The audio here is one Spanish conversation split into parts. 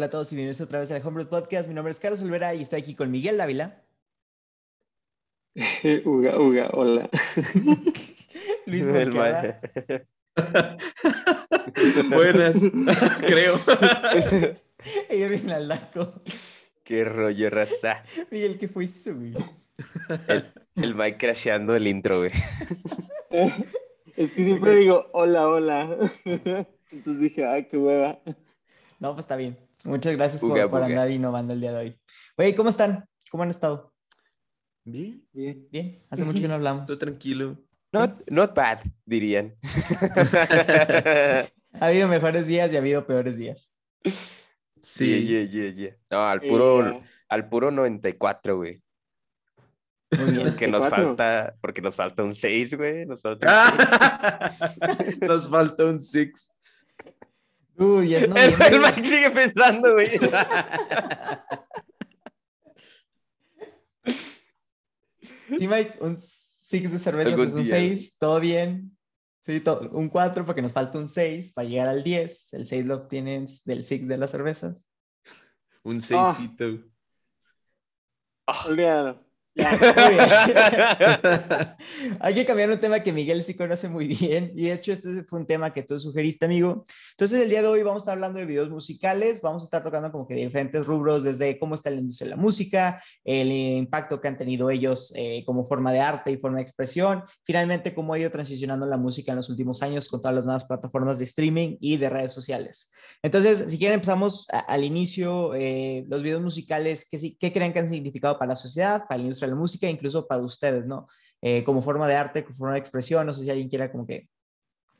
Hola a todos y bienvenidos otra vez al Homebrew Podcast. Mi nombre es Carlos Olvera y estoy aquí con Miguel Dávila. Uga, uga, hola. Luis ma- Buenas, creo. y Erwin Aldaco. Qué rollo, raza. Miguel, ¿qué fue eso, güey? El Mike crasheando el intro, güey. Es que siempre digo hola, hola. Entonces dije, ay, qué hueva. No, pues está bien. Muchas gracias por, por andar innovando el día de hoy. Güey, ¿cómo están? ¿Cómo han estado? Bien, Bien. Bien, hace mucho que no hablamos. todo tranquilo. Not, not bad, dirían. Ha habido mejores días y ha habido peores días. Sí. Yeah, yeah, yeah, yeah. No, al puro, al puro 94, güey. Muy bien. Que nos 94. falta, porque nos falta un 6, güey. Nos falta un seis. Ah, Nos falta un six. Uy, es El, noviembre. el Mike sigue pensando, güey. Sí, Mike, un 6 de cervezas Algún es un día. 6, todo bien. Sí, to- un 4 porque nos falta un 6 para llegar al 10. El 6 lo obtienes del 6 de las cervezas. Un seisito. Olvídalo. Hay que cambiar un tema que Miguel sí conoce muy bien y de hecho este fue un tema que tú sugeriste, amigo. Entonces el día de hoy vamos a estar hablando de videos musicales, vamos a estar tocando como que diferentes rubros desde cómo está la industria de la música, el impacto que han tenido ellos eh, como forma de arte y forma de expresión, finalmente cómo ha ido transicionando la música en los últimos años con todas las nuevas plataformas de streaming y de redes sociales. Entonces, si quieren empezamos a- al inicio, eh, los videos musicales, ¿qué, ¿qué creen que han significado para la sociedad, para la industria la música, incluso para ustedes, ¿no? Eh, como forma de arte, como forma de expresión, no sé si alguien quiera como que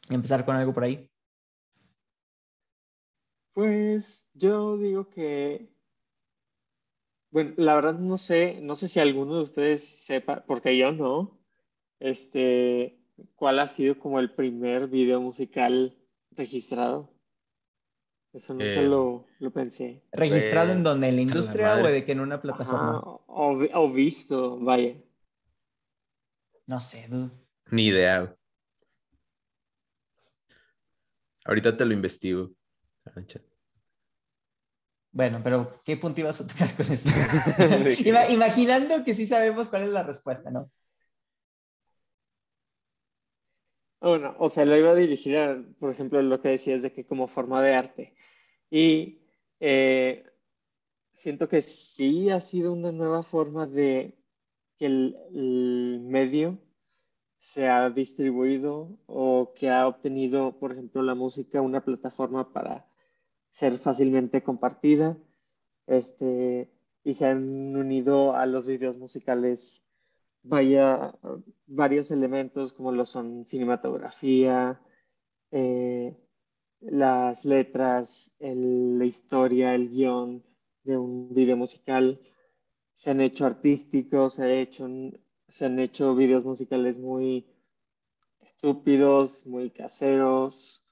empezar con algo por ahí. Pues yo digo que, bueno, la verdad no sé, no sé si alguno de ustedes sepa, porque yo no, este, cuál ha sido como el primer video musical registrado. Eso nunca Eh, lo, lo pensé. ¿Registrado en donde? ¿En la la industria o madre. de que en una Ajá, plataforma? o, o visto, vaya. No sé, dude. Ni idea. Ahorita te lo investigo. Ah. Bueno, pero ¿qué punto ibas a tocar con eso? Ima- imaginando que sí sabemos cuál es la respuesta, ¿no? Bueno, o sea, lo iba a dirigir a, por ejemplo, lo que decías de que como forma de arte. Y eh, siento que sí ha sido una nueva forma de que el, el medio se ha distribuido o que ha obtenido, por ejemplo, la música, una plataforma para ser fácilmente compartida. Este, y se han unido a los videos musicales vaya varios elementos como lo son cinematografía, eh, las letras, la historia, el guion de un video musical. Se han hecho artísticos, se, hecho, se han hecho videos musicales muy estúpidos, muy caseros,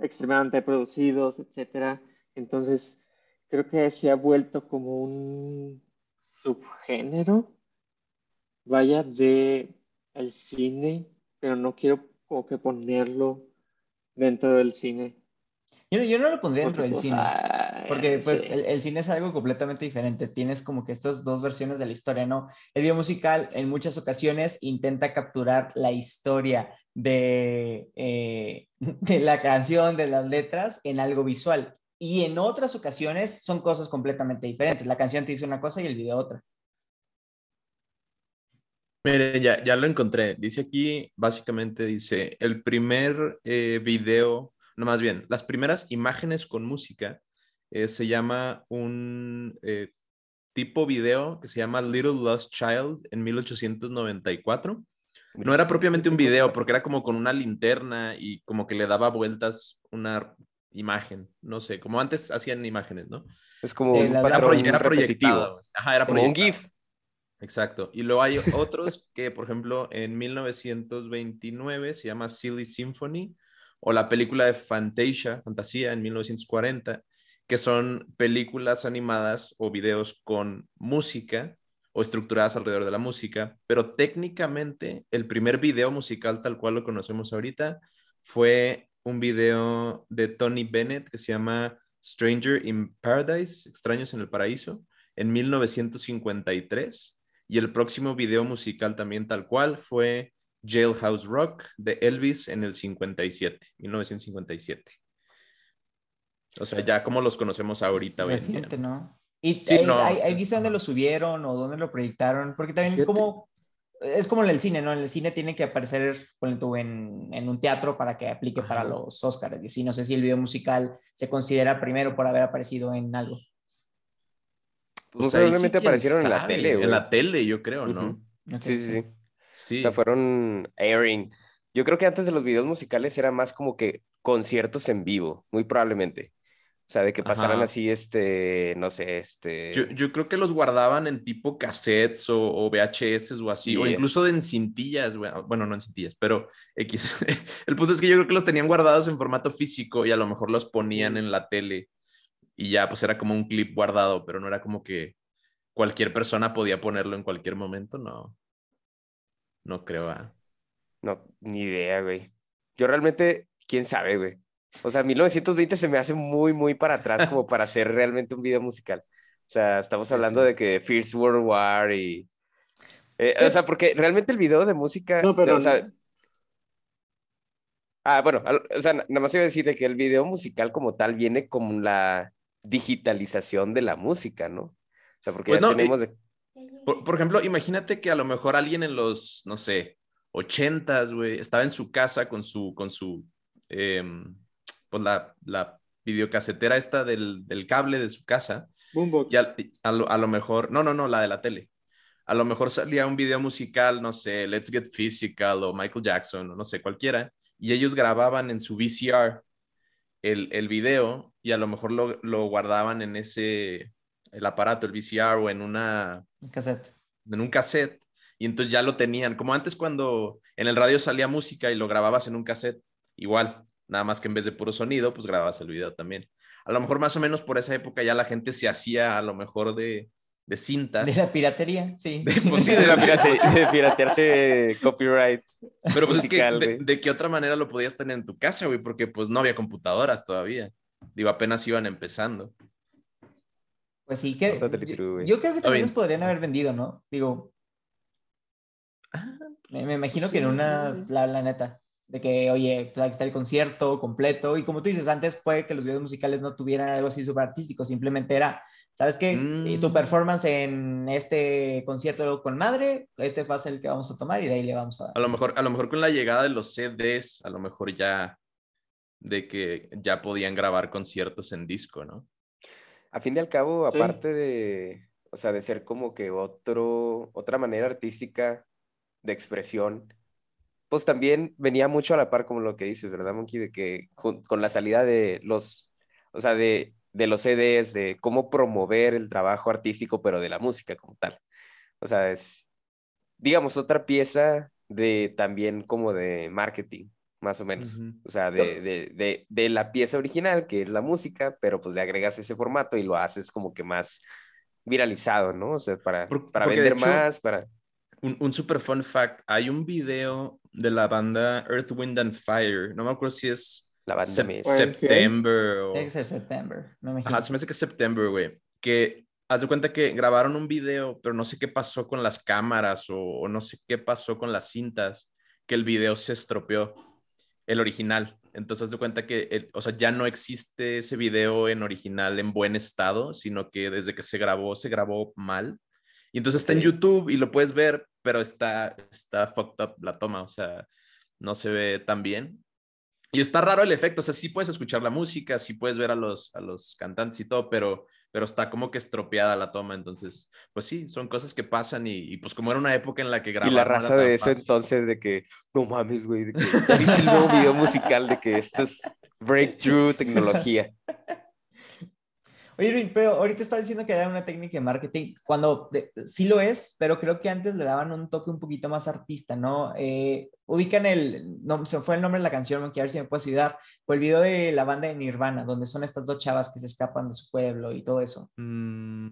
extremadamente producidos, etcétera. Entonces, creo que se ha vuelto como un subgénero vaya de el cine, pero no quiero como que ponerlo dentro del cine. Yo, yo no lo pondría dentro del pues, cine. Porque pues sí. el, el cine es algo completamente diferente. Tienes como que estas dos versiones de la historia, ¿no? El video musical en muchas ocasiones intenta capturar la historia de, eh, de la canción, de las letras, en algo visual. Y en otras ocasiones son cosas completamente diferentes. La canción te dice una cosa y el video otra. Miren, ya, ya lo encontré. Dice aquí, básicamente dice, el primer eh, video, no más bien, las primeras imágenes con música eh, se llama un eh, tipo video que se llama Little Lost Child en 1894. No era propiamente un video, porque era como con una linterna y como que le daba vueltas una imagen, no sé, como antes hacían imágenes, ¿no? Es como Eh, un Era, proye- era güey. Ajá, era Como un proyectada. GIF. Exacto. Y luego hay otros que, por ejemplo, en 1929 se llama Silly Symphony o la película de Fantasia, Fantasía en 1940, que son películas animadas o videos con música o estructuradas alrededor de la música, pero técnicamente el primer video musical tal cual lo conocemos ahorita fue un video de Tony Bennett que se llama Stranger in Paradise, Extraños en el Paraíso, en 1953. Y el próximo video musical también tal cual fue Jailhouse Rock de Elvis en el 57, 1957. O sea, ya como los conocemos ahorita. Reciente, ¿no? Y Sí, ahí, no, ahí- ahí dice dónde lo subieron o dónde lo proyectaron, porque también Fíjate. como es como en el cine, ¿no? En el cine tiene que aparecer tú, en, en un teatro para que aplique para Ajá. los Oscars. Y así no sé si el video musical se considera primero por haber aparecido en algo. Pues sí, probablemente aparecieron en la tele, güey. En la tele, yo creo, ¿no? Sí, sí, sí. Sí. O sea, fueron airing. Yo creo que antes de los videos musicales era más como que conciertos en vivo, muy probablemente. O sea, de que pasaran Ajá. así, este, no sé, este... Yo, yo creo que los guardaban en tipo cassettes o, o VHS o así, o incluso de en cintillas, güey. bueno, no en cintillas, pero X. El punto es que yo creo que los tenían guardados en formato físico y a lo mejor los ponían en la tele y ya, pues era como un clip guardado, pero no era como que cualquier persona podía ponerlo en cualquier momento, no. No creo. ah. No, ni idea, güey. Yo realmente, quién sabe, güey. O sea, 1920 se me hace muy, muy para atrás como para hacer realmente un video musical. O sea, estamos hablando sí. de que First World War y... eh, o sea, porque realmente el video de música... No, pero o sea, Ah, bueno, al- o sea, na- nada más iba a decir de que el video musical como tal viene con la digitalización de la música, ¿no? O sea, porque Pues ya no, y- tenemos de... Por, por ejemplo, imagínate que a lo mejor alguien en los, no sé, ochentas, güey, estaba en su casa con su, con su, em, pues la, la videocasetera esta del, del cable de su casa, Boombox. y a, lo, a lo mejor, no, no, no, la de la tele. A lo mejor salía un video musical, no sé, Let's Get Physical o Michael Jackson o no sé, cualquiera, y ellos grababan en su VCR el, el video y a lo mejor lo, lo guardaban en ese, el aparato, el VCR o en una, En cassette. en un cassette y entonces ya lo tenían, como antes cuando en el radio salía música y lo grababas en un cassette, igual, nada más que en vez de puro sonido, pues grababas el video también. A lo mejor más o menos por esa época ya la gente se hacía a lo mejor de, de cinta, De la piratería, sí. pues sí, de, la pirate- pirate- de piratearse copyright. pero pues es que de, qué otra manera lo podías tener en tu casa, güey, porque pues no había computadoras todavía. Digo, apenas iban empezando. Pues sí, que yo, creo que también los podrían haber vendido, ¿no? Digo, Ah, me, me imagino Pues que en una, la, la neta, de que, oye, pues aquí está el concierto completo, y como tú dices, antes puede que los videos musicales no tuvieran algo así súper artístico, simplemente era, ¿sabes qué? Y Tu Mm. performance en este concierto con madre, este fue el que vamos a tomar y de ahí le vamos a dar. A lo mejor, a lo mejor con la llegada de los CDs, a lo mejor ya de que ya podían grabar conciertos en disco, ¿no? A fin y al cabo, Sí. aparte de, o sea, de ser como que otro, otra manera artística de expresión, pues también venía mucho a la par como lo que dices, ¿verdad, Monkey? De que con la salida de los, o sea, de, de los CDs, de cómo promover el trabajo artístico, pero de la música como tal. O sea, es, digamos, otra pieza de también como de marketing, más o menos. Ujú. O sea, de, de, de, de la pieza original, que es la música, pero pues le agregas ese formato y lo haces como que más viralizado, ¿no? O sea, para, Por- para vender hecho- más, para... Un, un super fun fact, hay un video de la banda Earth, Wind and Fire, no me acuerdo si es La banda. Bueno, September o... Que ser September, me imagino. Ajá, se me hace que es September, güey. Que haz de cuenta que grabaron un video, pero no sé qué pasó con las cámaras o, o no sé qué pasó con las cintas, que el video se estropeó, el original. Entonces haz de cuenta que, el- o sea, ya no existe ese video en original en buen estado, sino que desde que se grabó, se grabó mal. Y entonces está en. YouTube y lo puedes ver, pero está, está fucked up la toma, o sea, no se ve tan bien. Y está raro el efecto, o sea, sí puedes escuchar la música, sí puedes ver a los, a los cantantes y todo, pero, pero está como que estropeada la toma, entonces, pues sí, son cosas que pasan y, y pues como era una época en la que Y grabar la raza de eso fácil. entonces de que, no mames, güey, de que viste el nuevo video musical de que esto es breakthrough tecnología. Oye, Irving, pero ahorita estaba diciendo que era una técnica de marketing, cuando de- sí lo es, pero creo que antes le daban un toque un poquito más artista, ¿no? Eh, ubican el, no, se fue el nombre de la canción, que a ver si me puedes ayudar, fue el video de la banda de Nirvana, donde son estas dos chavas que se escapan de su pueblo y todo eso. Mm,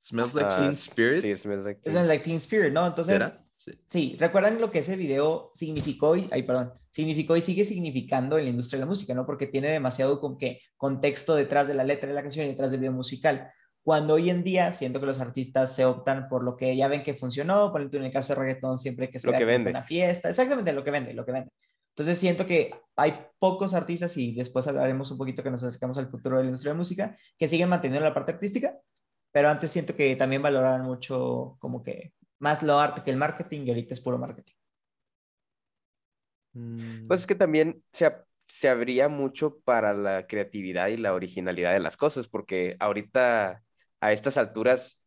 smells like Ah, Teen Spirit. Sí, Smells Like Teen- en like Teen Spirit, ¿no? Entonces, ¿Será? Sí. ¿recuerdan lo que ese video significó? Y, ay, perdón, significó y sigue significando en la industria de la música, ¿no? Porque tiene demasiado con que contexto detrás de la letra de la canción y detrás del video musical. Cuando hoy en día siento que los artistas se optan por lo que ya ven que funcionó, por ejemplo, en el caso de reggaetón, siempre que sea una fiesta, exactamente lo que vende, lo que vende. Entonces siento que hay pocos artistas, y después hablaremos un poquito que nos acercamos al futuro de la industria de la música, que siguen manteniendo la parte artística, pero antes siento que también valoraban mucho como que más lo arte que el marketing y ahorita es puro marketing. Mm. Pues es que también se, se abría mucho para la creatividad y la originalidad de las cosas, porque ahorita a estas alturas,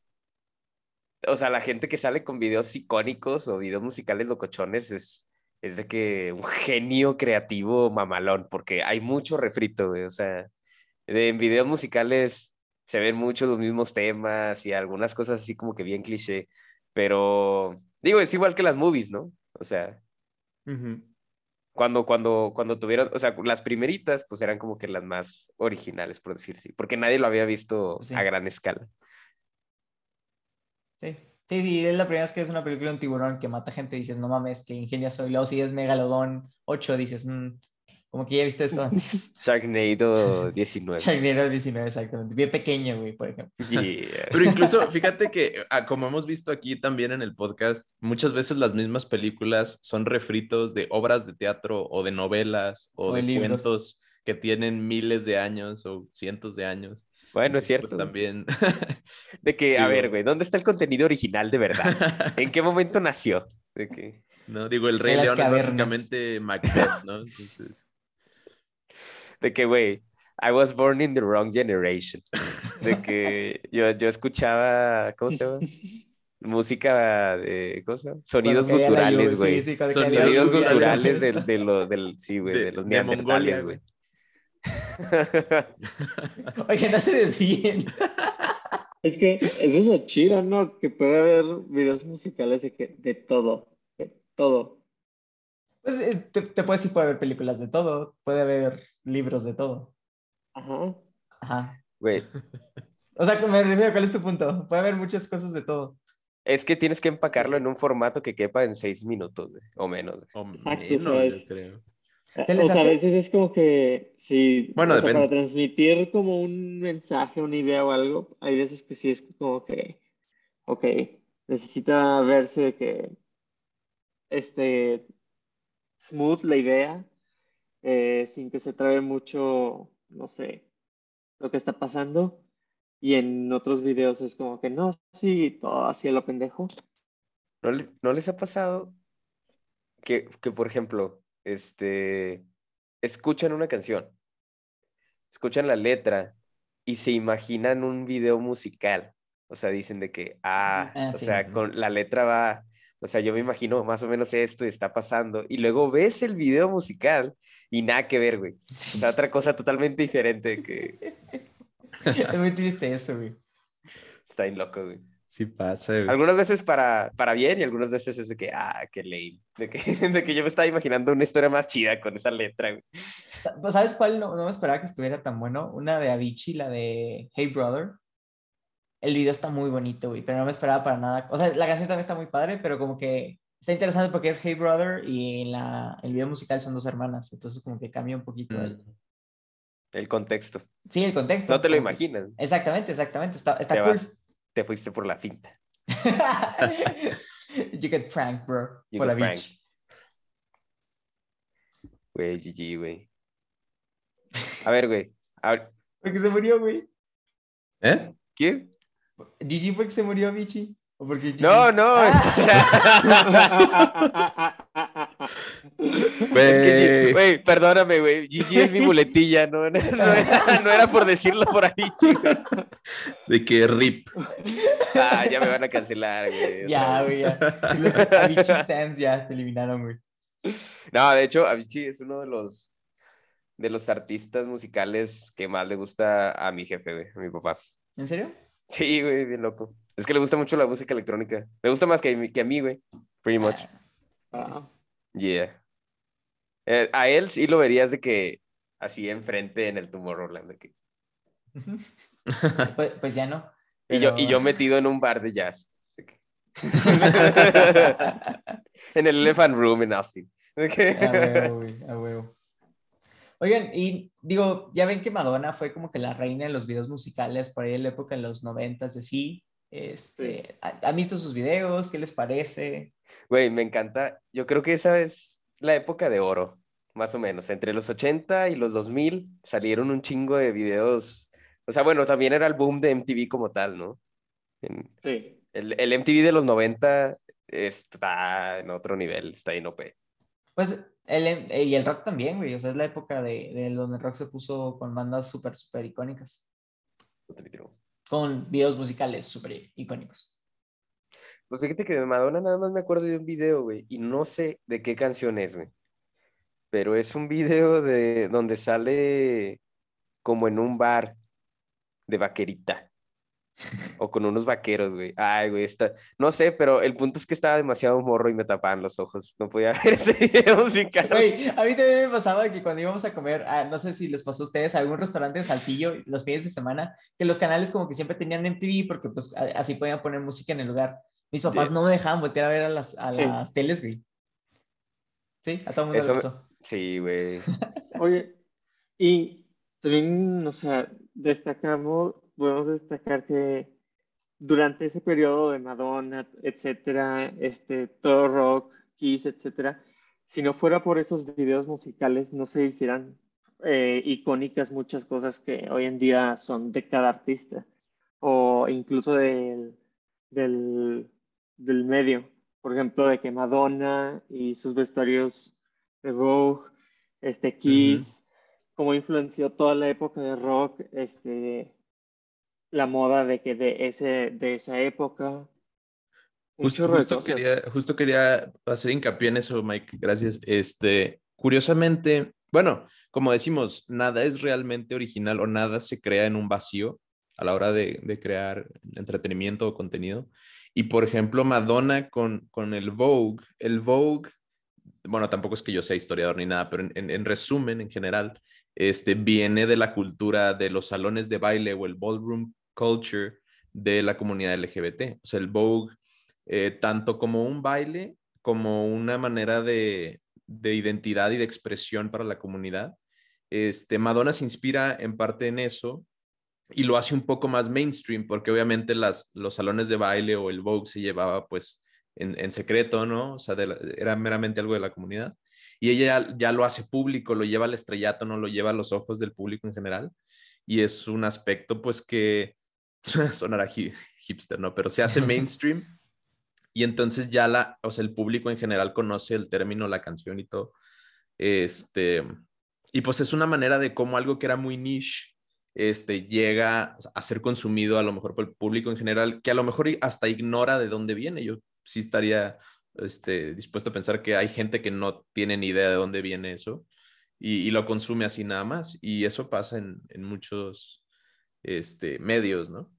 o sea, la gente que sale con videos icónicos o videos musicales locochones es, es de que un genio creativo mamalón, porque hay mucho refrito, güey. O sea, en videos musicales se ven muchos los mismos temas y algunas cosas así como que bien cliché, pero digo, es igual que las movies, ¿no? O sea, cuando, cuando, cuando tuvieron, o sea, las primeritas, pues eran como que las más originales, por decir así, porque nadie lo había visto a gran escala. Sí, sí, sí, es la primera vez que es una película de un tiburón que mata gente y dices, no mames, que ingenio soy. Luego si es Megalodón 8, dices, mmm, como que ya he visto esto antes. Sharknado 19. Sharknado 19, exactamente. Bien pequeño, güey, por ejemplo. Pero incluso, fíjate que, ah, como hemos visto aquí también en el podcast, muchas veces las mismas películas son refritos de obras de teatro o de novelas o, de, cuentos que tienen miles de años o cientos de años. Bueno, es cierto. Pues también. De que, a ver, güey, ¿dónde está el contenido original de verdad? ¿En qué momento nació? De que... No, digo, el Rey León es básicamente Macbeth, ¿no? Entonces de que, güey, I was born in the wrong generation. De que yo, yo escuchaba, ¿cómo se llama? Música de, ¿cómo se llama? Sonidos guturales, güey. Sí, sí, Sonidos guturales del, de, lo, del, sí, güey, de, los neandertales, güey. Oye, no se desvíen. Es que eso es lo chido, ¿no? Que puede haber videos musicales de, que, de todo, de todo. Pues te, te puedes decir, puede haber películas de todo, puede haber libros de todo. Ajá. Ajá. Güey. O sea, me refiero, ¿cuál es tu punto? Puede haber muchas cosas de todo. Es que tienes que empacarlo en un formato que quepa en seis minutos, o menos. O menos, yo creo. o sea, a veces es como que, sí, bueno, o sea, para transmitir como un mensaje, una idea o algo, hay veces que sí es como que, ok, necesita verse que, este, smooth la idea, eh, sin que se trabe mucho, no sé, lo que está pasando. Y en otros videos es como que no, sí, todo así a lo pendejo. ¿No, les ha pasado que, que, por ejemplo, este, escuchan una canción, escuchan la letra y se imaginan un video musical? O sea, dicen de que, ah, ah o sea, con la letra va o sea, yo me imagino más o menos esto está pasando. Y luego ves el video musical y nada que ver, güey. O sea, otra cosa totalmente diferente que... es muy triste eso, güey. Está bien loco, güey. Sí pasa, güey. Algunas veces para, para bien y algunas veces es de que, ah, qué lame. De que, de que yo me estaba imaginando una historia más chida con esa letra, güey. ¿Sabes cuál no, no me esperaba que estuviera tan bueno? Una de Avicii, la de Hey Brother el video está muy bonito, güey, pero no me esperaba para nada. O sea, la canción también está muy padre, pero como que está interesante porque es Hey Brother y en la, el video musical son dos hermanas, entonces como que cambia un poquito el, mm. el contexto. Sí, el contexto. No te lo imaginas. Exactamente, exactamente. Está, está te, cool. te fuiste por la finta. you get pranked, bro. por la beach. Güey, GG, güey. A ver, güey. Porque se murió, güey. ¿Eh? ¿Quién? ¿Gigi fue que se murió, Vichy? ¿O porque No, no. es que, güey, perdóname, güey. Gigi es mi muletilla, no, no, era, por decirlo por ahí, chico. De que rip. Ah, ya me van a cancelar, güey. Ya, güey, ya. Los Avicii stands ya te eliminaron, güey. No, de hecho, Avicii es uno de los de los artistas musicales que más le gusta a mi jefe, güey, a mi papá. ¿En serio? Sí, güey, bien loco. Es que le gusta mucho la música electrónica. Me gusta más que, que a mí, güey. Pretty much. Ah. Yeah. Eh, a él sí lo verías de que así enfrente en el Tomorrowland. De que... pues, pues, ya no. Y, yo, y yo metido en un bar de jazz. en el Elephant Room en Austin. A huevo, güey, a huevo. Oigan, y digo, ya ven que Madonna fue como que la reina de los videos musicales por ahí en la época de los noventas, de sí. Este, ¿Han visto sus videos? ¿Qué les parece? Güey, me encanta. Yo creo que esa es la época de oro, más o menos. Entre los 80 y los 2000 salieron un chingo de videos. O sea, bueno, también era el boom de MTV como tal, ¿no? sí. El, el, MTV de los 90 está en otro nivel, está en OP. Pues el, eh, y el rock también, güey. O sea, es la época de, de donde el rock se puso con bandas súper, súper icónicas. Con videos musicales súper icónicos. Pues fíjate que de Madonna nada más me acuerdo de un video, güey. Y no sé de qué canción es, güey. Pero es un video de donde sale como en un bar de vaquerita. O con unos vaqueros, güey. Ay, güey, está... No sé, pero el punto es que estaba demasiado morro y me tapaban los ojos. No podía ver ese video musical. Güey, a mí también me pasaba que cuando íbamos a comer, ah, no sé si les pasó a ustedes, a algún restaurante de Saltillo los fines de semana, que los canales como que siempre tenían MTV porque pues así podían poner música en el lugar. Mis papás no me dejaban voltear a ver a las, a las teles, güey. Sí, a todo el mundo le pasó. Sí, güey. Oye, y también, o sea, destacamos podemos destacar que durante ese periodo de Madonna, etcétera, este, todo rock, Kiss, etcétera, si no fuera por esos videos musicales, no se hicieran eh, icónicas muchas cosas que hoy en día son de cada artista o incluso del, del, del medio. Por ejemplo, de que Madonna y sus vestuarios de Vogue, este Kiss, como influenció toda la época de rock, este, la moda de que de, ese, de esa época. Justo, quería, justo quería hacer hincapié en eso, Mike, gracias. Este, curiosamente, bueno, como decimos, nada es realmente original o nada se crea en un vacío a la hora de, de crear entretenimiento o contenido. Y por ejemplo, Madonna con, con el Vogue, el Vogue, bueno, tampoco es que yo sea historiador ni nada, pero en, en resumen, en general, este, viene de la cultura de los salones de baile o el ballroom culture de la comunidad LGBT. O sea, el Vogue, eh, tanto como un baile, como una manera de, de, identidad y de expresión para la comunidad. Este, Madonna se inspira en parte en eso y lo hace un poco más mainstream, porque obviamente las, los salones de baile o el Vogue se llevaba pues en, en secreto, ¿no? O sea, era meramente algo de la comunidad. Y ella ya, ya, lo hace público, lo lleva al estrellato, no lo lleva a los ojos del público en general. Y es un aspecto pues que sonará hipster, ¿no? Pero se hace mainstream y entonces ya la, o sea, el público en general conoce el término, la canción y todo. Este, y pues es una manera de cómo algo que era muy niche, este, llega a ser consumido a lo mejor por el público en general, que a lo mejor hasta ignora de dónde viene. Yo sí estaría este, dispuesto a pensar que hay gente que no tiene ni idea de dónde viene eso y, lo consume así nada más. Y eso pasa en, en muchos este, medios, ¿no?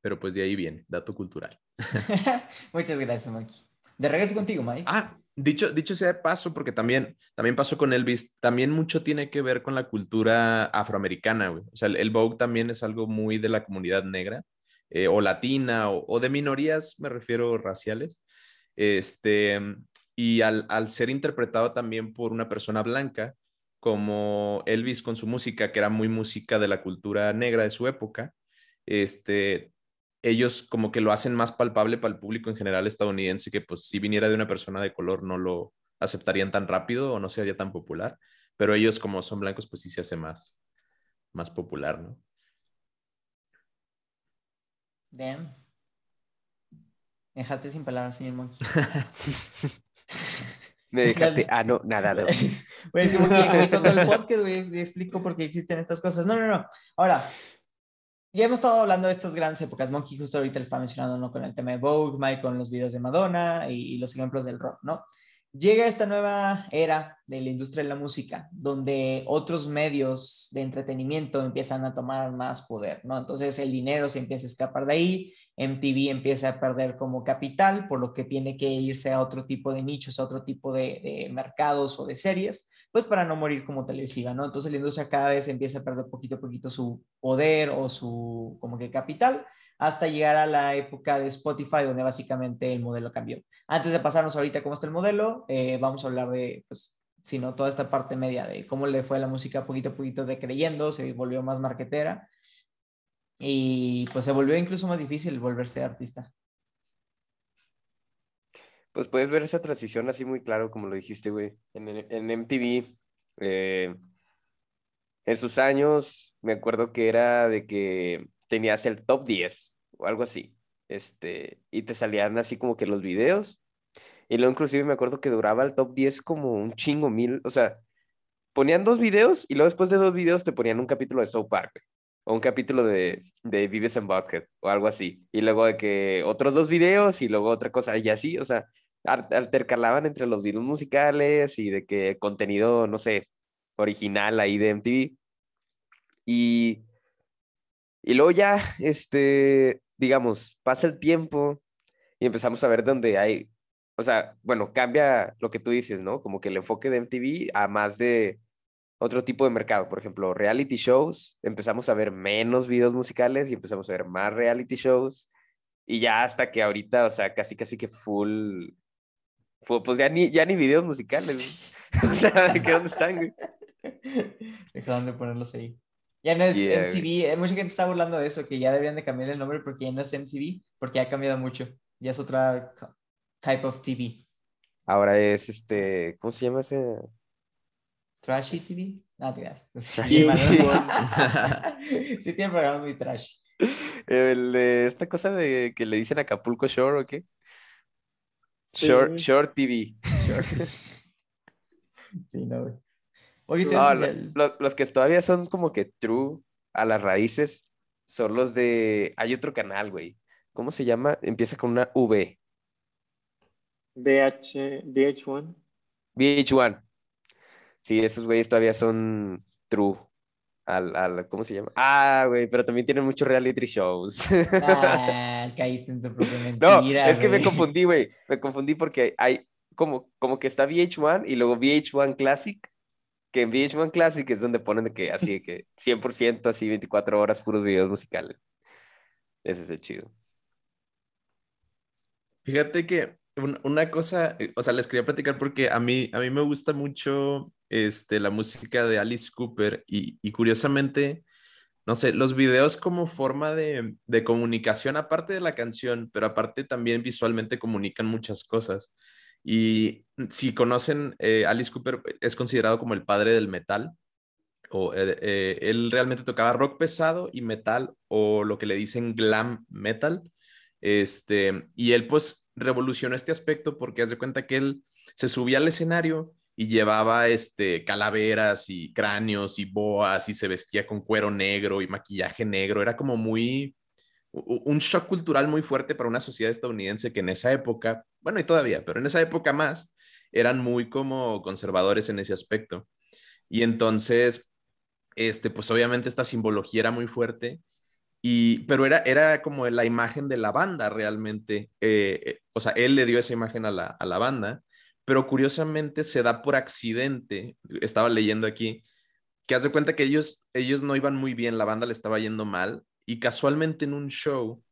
Pero pues de ahí viene, dato cultural. Muchas gracias, Mike. De regreso contigo, Mike. Ah, dicho, dicho sea de paso, porque también, también pasó con Elvis, también mucho tiene que ver con la cultura afroamericana, güey. O sea, el, Vogue también es algo muy de la comunidad negra, eh, o latina, o, de minorías, me refiero raciales. Este, y al, al ser interpretado también por una persona blanca, como Elvis con su música, que era muy música de la cultura negra de su época, este, ellos como que lo hacen más palpable para el público en general estadounidense, que pues si viniera de una persona de color no lo aceptarían tan rápido o no sería tan popular, pero ellos como son blancos pues sí se hace más, más popular, ¿no? Damn. Dejaste sin palabras, señor Monkey. Me dejaste, ah, no, nada. No. Pues como que explico todo el podcast, güey, explico por qué existen estas cosas. No, no, no. Ahora, ya hemos estado hablando de estas grandes épocas. Monkey justo ahorita le estaba mencionando, ¿no? Con el tema de Vogue, Mike con los videos de Madonna y, y los ejemplos del rock, ¿no? Llega esta nueva era de la industria de la música, donde otros medios de entretenimiento empiezan a tomar más poder, ¿no? Entonces el dinero se empieza a escapar de ahí, MTV empieza a perder como capital, por lo que tiene que irse a otro tipo de nichos, a otro tipo de, mercados o de series, pues para no morir como televisiva, ¿no? Entonces la industria cada vez empieza a perder poquito a poquito su poder o su como que capital, hasta llegar a la época de Spotify, donde básicamente el modelo cambió. Antes de pasarnos ahorita cómo está el modelo, eh, vamos a hablar de, pues, sino toda esta parte media de cómo le fue a la música poquito a poquito decreyendo, se volvió más marquetera y pues se volvió incluso más difícil volverse artista. Pues puedes ver esa transición así muy claro, como lo dijiste, güey. En, en MTV, eh, en sus años, me acuerdo que era de que tenías el top 10 o algo así. Este, y te salían así como que los videos. Y luego inclusive me acuerdo que duraba el top 10 como un chingo mil. O sea, ponían dos videos y luego después de dos videos te ponían un capítulo de South Park. O un capítulo de, de Vives en Butthead o algo así. Y luego de que otros dos videos y luego otra cosa y así. O sea, altercalaban entre los videos musicales y de que contenido, no sé, original ahí de MTV. Y y luego ya, este, digamos, pasa el tiempo y empezamos a ver dónde hay, o sea, bueno, cambia lo que tú dices, ¿no? Como que el enfoque de MTV a más de otro tipo de mercado. Por ejemplo, reality shows, empezamos a ver menos videos musicales y empezamos a ver más reality shows. Y ya hasta que ahorita, o sea, casi casi que full, pues ya ni, ya ni videos musicales. o sea, ¿de qué dónde están? Dejaron de ponerlos ahí. Ya no es MTV, eh, mucha gente está burlando de eso, que ya deberían de cambiar el nombre porque ya no es MTV, porque ha cambiado mucho. Ya es otra type of TV. Ahora es este, ¿cómo se llama ese? Trashy TV. No, te Sí, sí tiene programas muy trashy. esta cosa de que le dicen Acapulco Shore o qué? Short, short TV. sí, no, los, que todavía son como que true a las raíces son los de. Hay otro canal, güey. ¿Cómo se llama? Empieza con una V. VH, VH1. VH1. Sí, esos güeyes todavía son true. Al, al, ¿Cómo se llama? Ah, güey, pero también tienen muchos reality shows. Ah, caíste en tu propia mentira. No, es que me confundí, güey. Me confundí porque hay como, como que está VH1 y luego VH1 Classic que en VH1 Classic es donde ponen que así que 100% así 24 horas puros videos musicales. Ese es el chido. Fíjate que una cosa, o sea, les quería platicar porque a mí, a mí me gusta mucho este, la música de Alice Cooper y, y curiosamente, no sé, los videos como forma de, de, comunicación, aparte de la canción, pero aparte también visualmente comunican muchas cosas. Y si conocen, eh, Alice Cooper es considerado como el padre del metal. O, eh, eh, él realmente tocaba rock pesado y metal, o lo que le dicen glam metal. Este, y él pues revolucionó este aspecto porque hace cuenta que él se subía al escenario y llevaba este, calaveras y cráneos y boas y se vestía con cuero negro y maquillaje negro. Era como muy, un shock cultural muy fuerte para una sociedad estadounidense que en esa época, bueno, y todavía, pero en esa época más, eran muy como conservadores en ese aspecto. Y entonces, este, pues obviamente esta simbología era muy fuerte, y, pero era, era como la imagen de la banda realmente. Eh, eh, o sea, él le dio esa imagen a la, a la banda, pero curiosamente se da por accidente, estaba leyendo aquí, que haz de cuenta que ellos, ellos no iban muy bien, la banda le estaba yendo mal, y casualmente en un show,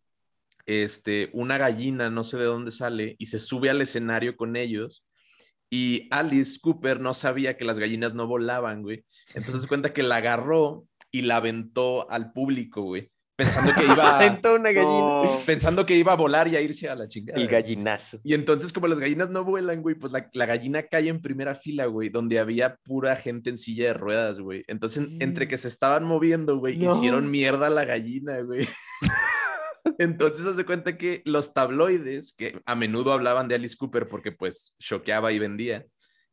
este, una gallina, no sé de dónde sale, y se sube al escenario con ellos. Y Alice Cooper no sabía que las gallinas no volaban, güey. Entonces cuenta que la agarró y la aventó al público, güey pensando que iba una gallina. pensando que iba a volar y a irse a la chingada. El gallinazo. Y entonces como las gallinas no vuelan, güey, pues la, gallina cae en primera fila, güey, donde había pura gente en silla de ruedas, güey. Entonces, entre que se estaban moviendo, güey, hicieron mierda a la gallina, güey. Entonces hace cuenta que los tabloides, que a menudo hablaban de Alice Cooper porque pues choqueaba y vendía,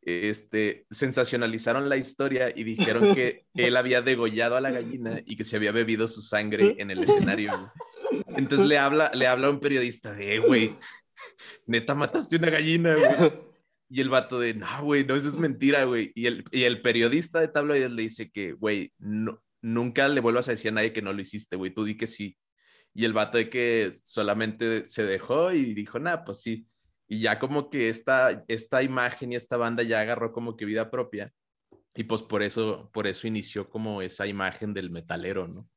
este, sensacionalizaron la historia y dijeron que él había degollado a la gallina y que se había bebido su sangre en el escenario. Entonces le habla, le habla a un periodista de, güey, neta mataste una gallina, güey. Y el vato de, no, güey, no, eso es mentira, güey. Y el, y el periodista de tabloides le dice que, güey, no, nunca le vuelvas a decir a nadie que no lo hiciste, güey, tú di que sí. Y el vato de que solamente se dejó y dijo, nah, pues sí y ya como que esta, esta imagen y esta banda ya agarró como que vida propia. Y pues por eso, por eso inició como esa imagen del metalero, ¿no?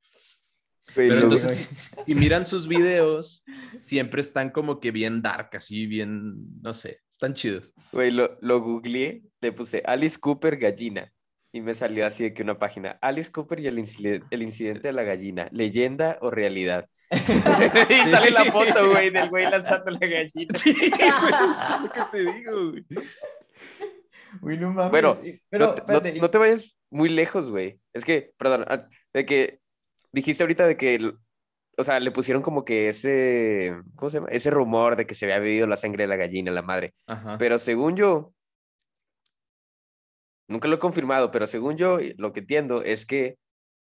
Pero entonces, si- miran sus videos, siempre están como que bien dark, así, bien, no sé, están chidos. Güey, lo, lo googleé, le puse Alice Cooper gallina y me salió así de que una página, Alice Cooper y el, incide- el incidente de la gallina, leyenda o realidad. y sale la foto, güey, del güey lanzando la gallina. Sí, güey, es lo que te digo, güey. Uy, no mames. Bueno, pero, no, te, no- no te vayas muy lejos, güey. Es que, perdón, ah, de que dijiste ahorita de que, o sea, le pusieron como que ese, ¿cómo se llama? Ese rumor de que se había bebido la sangre de la gallina, la madre. Ajá. Pero según yo, nunca lo he confirmado, pero según yo, lo que entiendo es que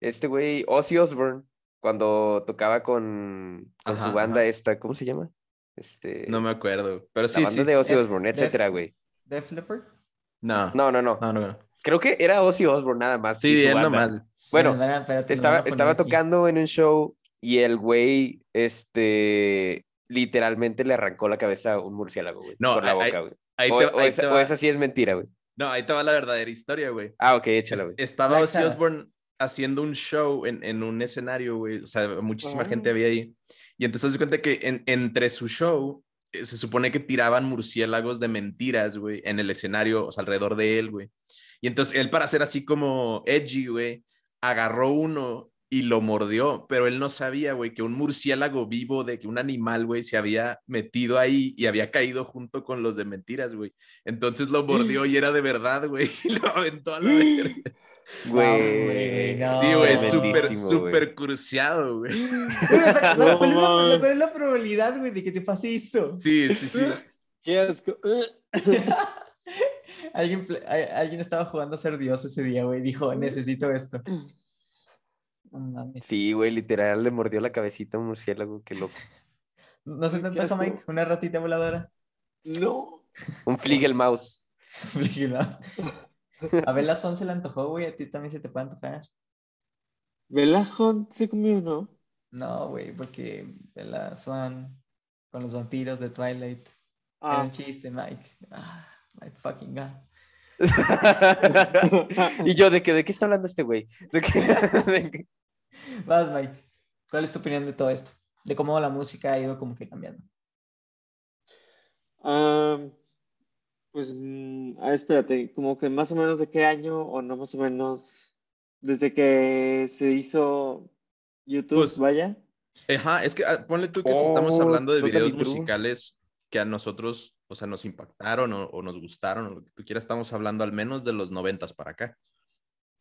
este güey, Ozzy Osbourne, cuando tocaba con, con Ajá, su banda ajá. esta, ¿cómo se llama? Este, No me acuerdo, pero la sí, banda sí. de Ozzy Def- Osbourne, Def- etcétera, güey. Def Leppard. No, No, no, no. no, no. Creo que era Ozzy Osbourne nada más. Sí, él nomás. Bueno, Espérate, estaba, estaba aquí. tocando en un show y el güey, este, literalmente le arrancó la cabeza a un murciélago, güey. No, por la boca, güey. O, o o esa sí es mentira, güey. No, ahí te va la verdadera historia, güey. Ah, ok, échala, güey. Estaba Ozzy. Osbourne haciendo un show en, en un escenario, güey. O sea, muchísima gente había ahí. Y entonces se cuenta que en- entre su show eh, se supone que tiraban murciélagos de mentiras, güey, en el escenario, o sea, alrededor de él, güey. Y entonces él, para ser así como edgy, güey, agarró uno y lo mordió, pero él no sabía, güey, que un murciélago vivo, de que un animal, güey, se había metido ahí y había caído junto con los de mentiras, güey. Entonces lo mordió y era de verdad, güey, y lo aventó a la verga. Güey. no, Sí, güey, súper, súper cruciado, güey. O sea, No ¿cuál, es la, mames. cuál es la probabilidad, güey, de que te pase eso? Sí, sí, sí. Qué asco. alguien, alguien estaba jugando a ser Dios ese día, güey. Dijo, necesito esto. No mames. Sí, güey, literal le mordió la cabecita a un murciélago, qué loco. ¿No se te antoja. Mike? Una ratita voladora. No. Un Mouse. Fligilaos. A Bella Swan se le antojó, güey. A ti también se te puede antojar. Bella Hunt se comió, ¿no? No, güey, porque Bella Swan con los vampiros de Twilight. Era Ah. un chiste, Mike. Ah, my fucking God. y yo, ¿de qué, ¿de qué está hablando este güey? ¿De qué- de qué? Vas, Mike. ¿Cuál es tu opinión de todo esto? De cómo la música ha ido como que cambiando. Pues, mm, ah, espérate, como que más o menos de qué año o no más o menos desde que se hizo YouTube, Pues, vaya. Ajá, es que ah, ponle tú que si estamos Oh, hablando de videos musicales que a nosotros, o sea, nos impactaron o, o nos gustaron, o lo que tú quieras, estamos hablando al menos de los noventas para acá.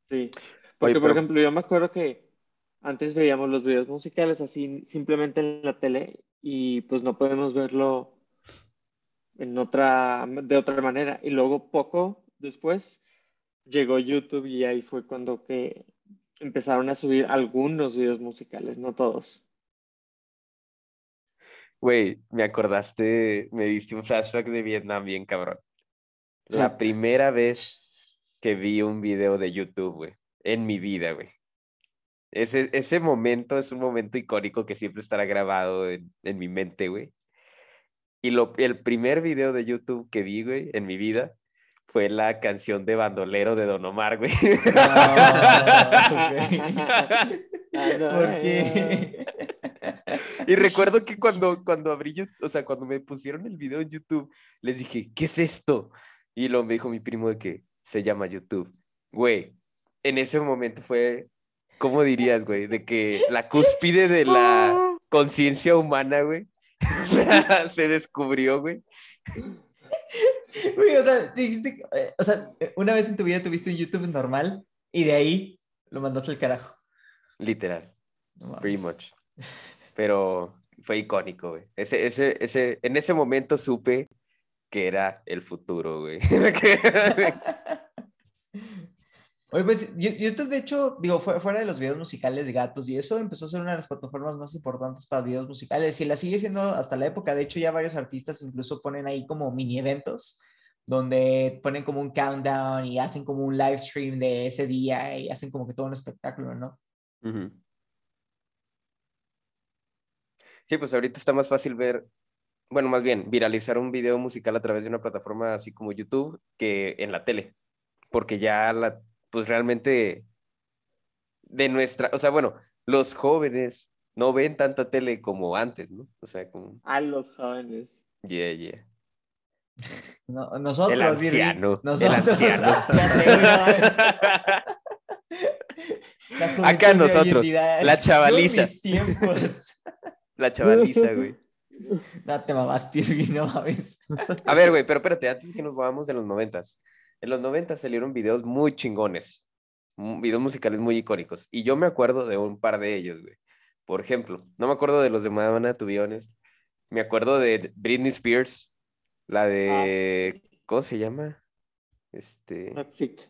Sí, porque por pero- ejemplo yo me acuerdo que antes veíamos los videos musicales así simplemente en la tele y pues no podemos verlo en otra, de otra manera. Y luego poco después llegó YouTube y ahí fue cuando que empezaron a subir algunos videos musicales, no todos. Güey, me acordaste, me diste un flashback de Vietnam bien cabrón. La primera vez que vi un video de YouTube, güey, en mi vida, güey. Ese, ese momento es un momento icónico que siempre estará grabado en, en mi mente, güey. Y lo, el primer video de YouTube que vi, güey, en mi vida, fue la canción de Bandolero de Don Omar, güey. ¿Por qué? Y recuerdo que cuando, cuando abrí YouTube, o sea, cuando me pusieron el video en YouTube, les dije, ¿qué es esto? Y luego me dijo mi primo de que se llama YouTube. Güey, en ese momento fue, ¿cómo dirías, güey? De que la cúspide de la conciencia humana, güey, se descubrió, güey. Güey, o sea, dijiste, eh, o sea, una vez en tu vida tuviste un YouTube normal y de ahí lo mandaste al carajo. Literal, No pretty much. Pero fue icónico, güey. Ese, ese, ese, en ese momento supe que era el futuro, güey. Pues Yo- YouTube, de hecho, digo, fu- fuera de los videos musicales de gatos y eso, empezó a ser una de las plataformas más importantes para videos musicales y la sigue siendo hasta la época. De hecho, ya varios artistas incluso ponen ahí como mini eventos donde ponen como un countdown y hacen como un live stream de ese día y hacen como que todo un espectáculo, ¿no? Ujú. Sí, pues ahorita está más fácil ver, bueno, más bien, viralizar un video musical a través de una plataforma así como YouTube que en la tele, porque ya la, pues realmente de nuestra, o sea, bueno, los jóvenes no ven tanta tele como antes, ¿no? O sea, como... A los jóvenes. Yeah, yeah. No, nosotros, El anciano, el Nosotros. anciano. Ya sé, güey, no mames. La juventud Acá nosotros, la chavaliza. mis tiempos. La chavaliza, güey. No te mamás, Pirgui, no mames. A ver, güey, pero espérate, antes que nos vamos de los noventas. En los noventas salieron videos muy chingones, videos musicales muy icónicos. Y yo me acuerdo de un par de ellos, güey. Por ejemplo, no me acuerdo de los de Madonna, to be honest. Me acuerdo de Britney Spears, la de... ¿Cómo se llama? Este... Toxic.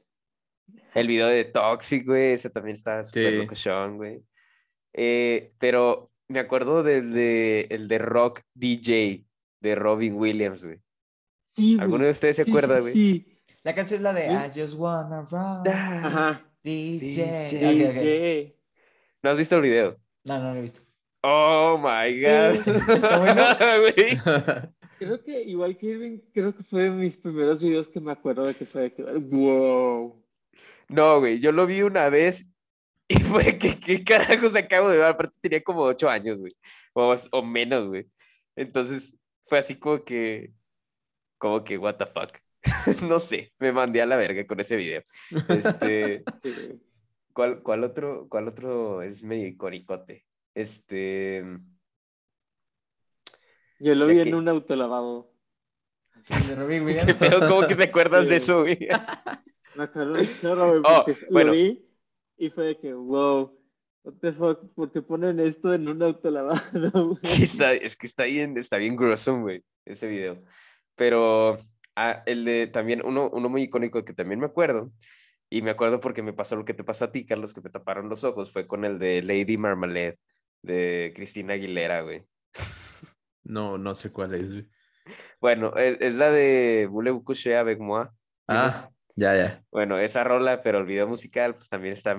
El video de Toxic, güey, ese también está súper Sí. locochón, güey. Eh, pero me acuerdo del de, el de Rock DJ de Robin Williams, güey. Sí. ¿Alguno de ustedes se acuerda, sí, güey? Sí. La canción es la de ¿Sí? I just wanna rock Ajá. DJ. DJ. ¿No has visto el video? No, no lo he visto. Oh my god. ¿Está bueno? Güey. Creo que igual que Irving, creo que fue de mis primeros videos que me acuerdo de que fue de que, wow. No, güey, yo lo vi una vez y fue que, ¿qué carajos acabo de ver? Aparte tenía como ocho años, güey, o, o menos, güey. Entonces fue así como que, como que, what the fuck. No sé, me mandé a la verga con ese video. Este. ¿cuál, cuál otro, cuál otro es medio iconicote? Este, Yo lo De vi en un autolavado. De. ¿qué pedo? ¿Cómo que te acuerdas de Sí. eso, güey? Me acuerdo chorro, güey, Oh, porque bueno. lo vi y fue de que, wow, what the fuck, ¿por qué ponen esto en un autolavado, güey? Sí, está, es que está bien, está bien grueso, güey, ese video. Pero ah, el de también, uno, uno muy icónico que también me acuerdo, y me acuerdo porque me pasó lo que te pasó a ti, Carlos, que me taparon los ojos, fue con el de Lady Marmalade, de Cristina Aguilera, güey. No, no sé cuál es, güey. Bueno, es, es la de Voulez-vous coucher avec moi? Ah, ya, ya. Bueno, esa rola, pero el video musical, pues también está,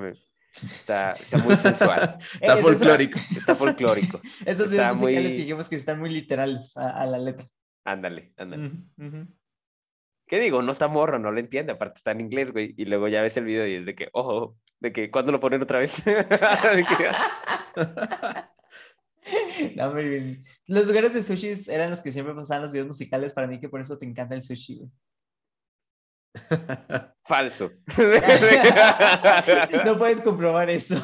está, está muy sensual, Está Eh, folclórico. está folclórico. Esos Está videos musicales muy- que dijimos que están muy literales a, a la letra. Ándale, ándale. Ujú. ¿Qué digo? No está morro, no lo entiende, aparte está en inglés, güey, y luego ya ves el video y es de que, ojo, de que, ¿cuándo lo ponen otra vez? De que- No, muy bien. Los lugares de sushi eran los que siempre pasaban los videos musicales para mí, que por eso te encanta el sushi. güey. Falso. No puedes comprobar eso.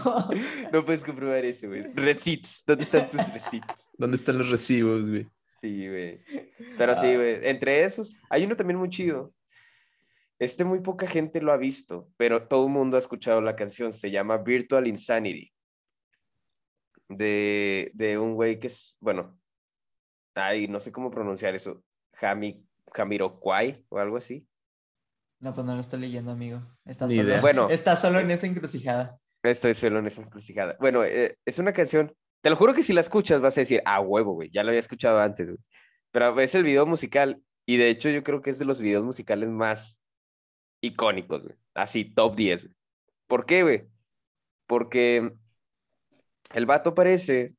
No puedes comprobar eso, güey. Receipts, ¿dónde están tus receipts? ¿Dónde están los recibos, güey? Sí, güey. Pero sí, güey. Entre esos, hay uno también muy chido. Este muy poca gente lo ha visto, pero todo el mundo ha escuchado la canción. Se llama Virtual Insanity. De, de un güey que es, bueno, ay, no sé cómo pronunciar eso. Jami, Jamiroquai o algo así. No, pues no lo estoy leyendo, amigo. Está solo. Bueno. está solo en esa encrucijada. Estoy solo en esa encrucijada. Bueno, eh, es una canción. Te lo juro que si la escuchas vas a decir, ah, huevo, güey, ya lo había escuchado antes, güey. Pero es el video musical y de hecho yo creo que es de los videos musicales más icónicos. Así, top 10, güey. ¿Por qué, güey? Porque el vato aparece,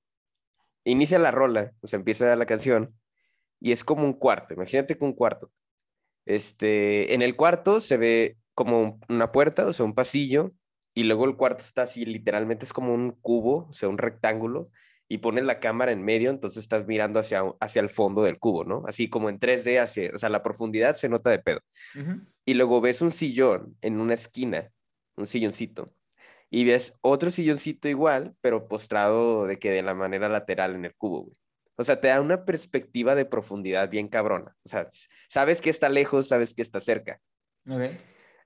inicia la rola, o sea, empieza la canción y es como un cuarto. Imagínate que un cuarto. Este, en el cuarto se ve como un- una puerta, o sea, un pasillo, y luego el cuarto está así, literalmente es como un cubo, o sea, un rectángulo, y pones la cámara en medio, entonces estás mirando hacia, hacia el fondo del cubo, ¿no? Así como en 3D, hacia, o sea, la profundidad se nota de pedo. Ujú. Y luego ves un sillón en una esquina, un silloncito, y ves otro silloncito igual, pero postrado de que de la manera lateral en el cubo, güey. O sea, te da una perspectiva de profundidad bien cabrona. O sea, sabes que está lejos, sabes que está cerca. Ok.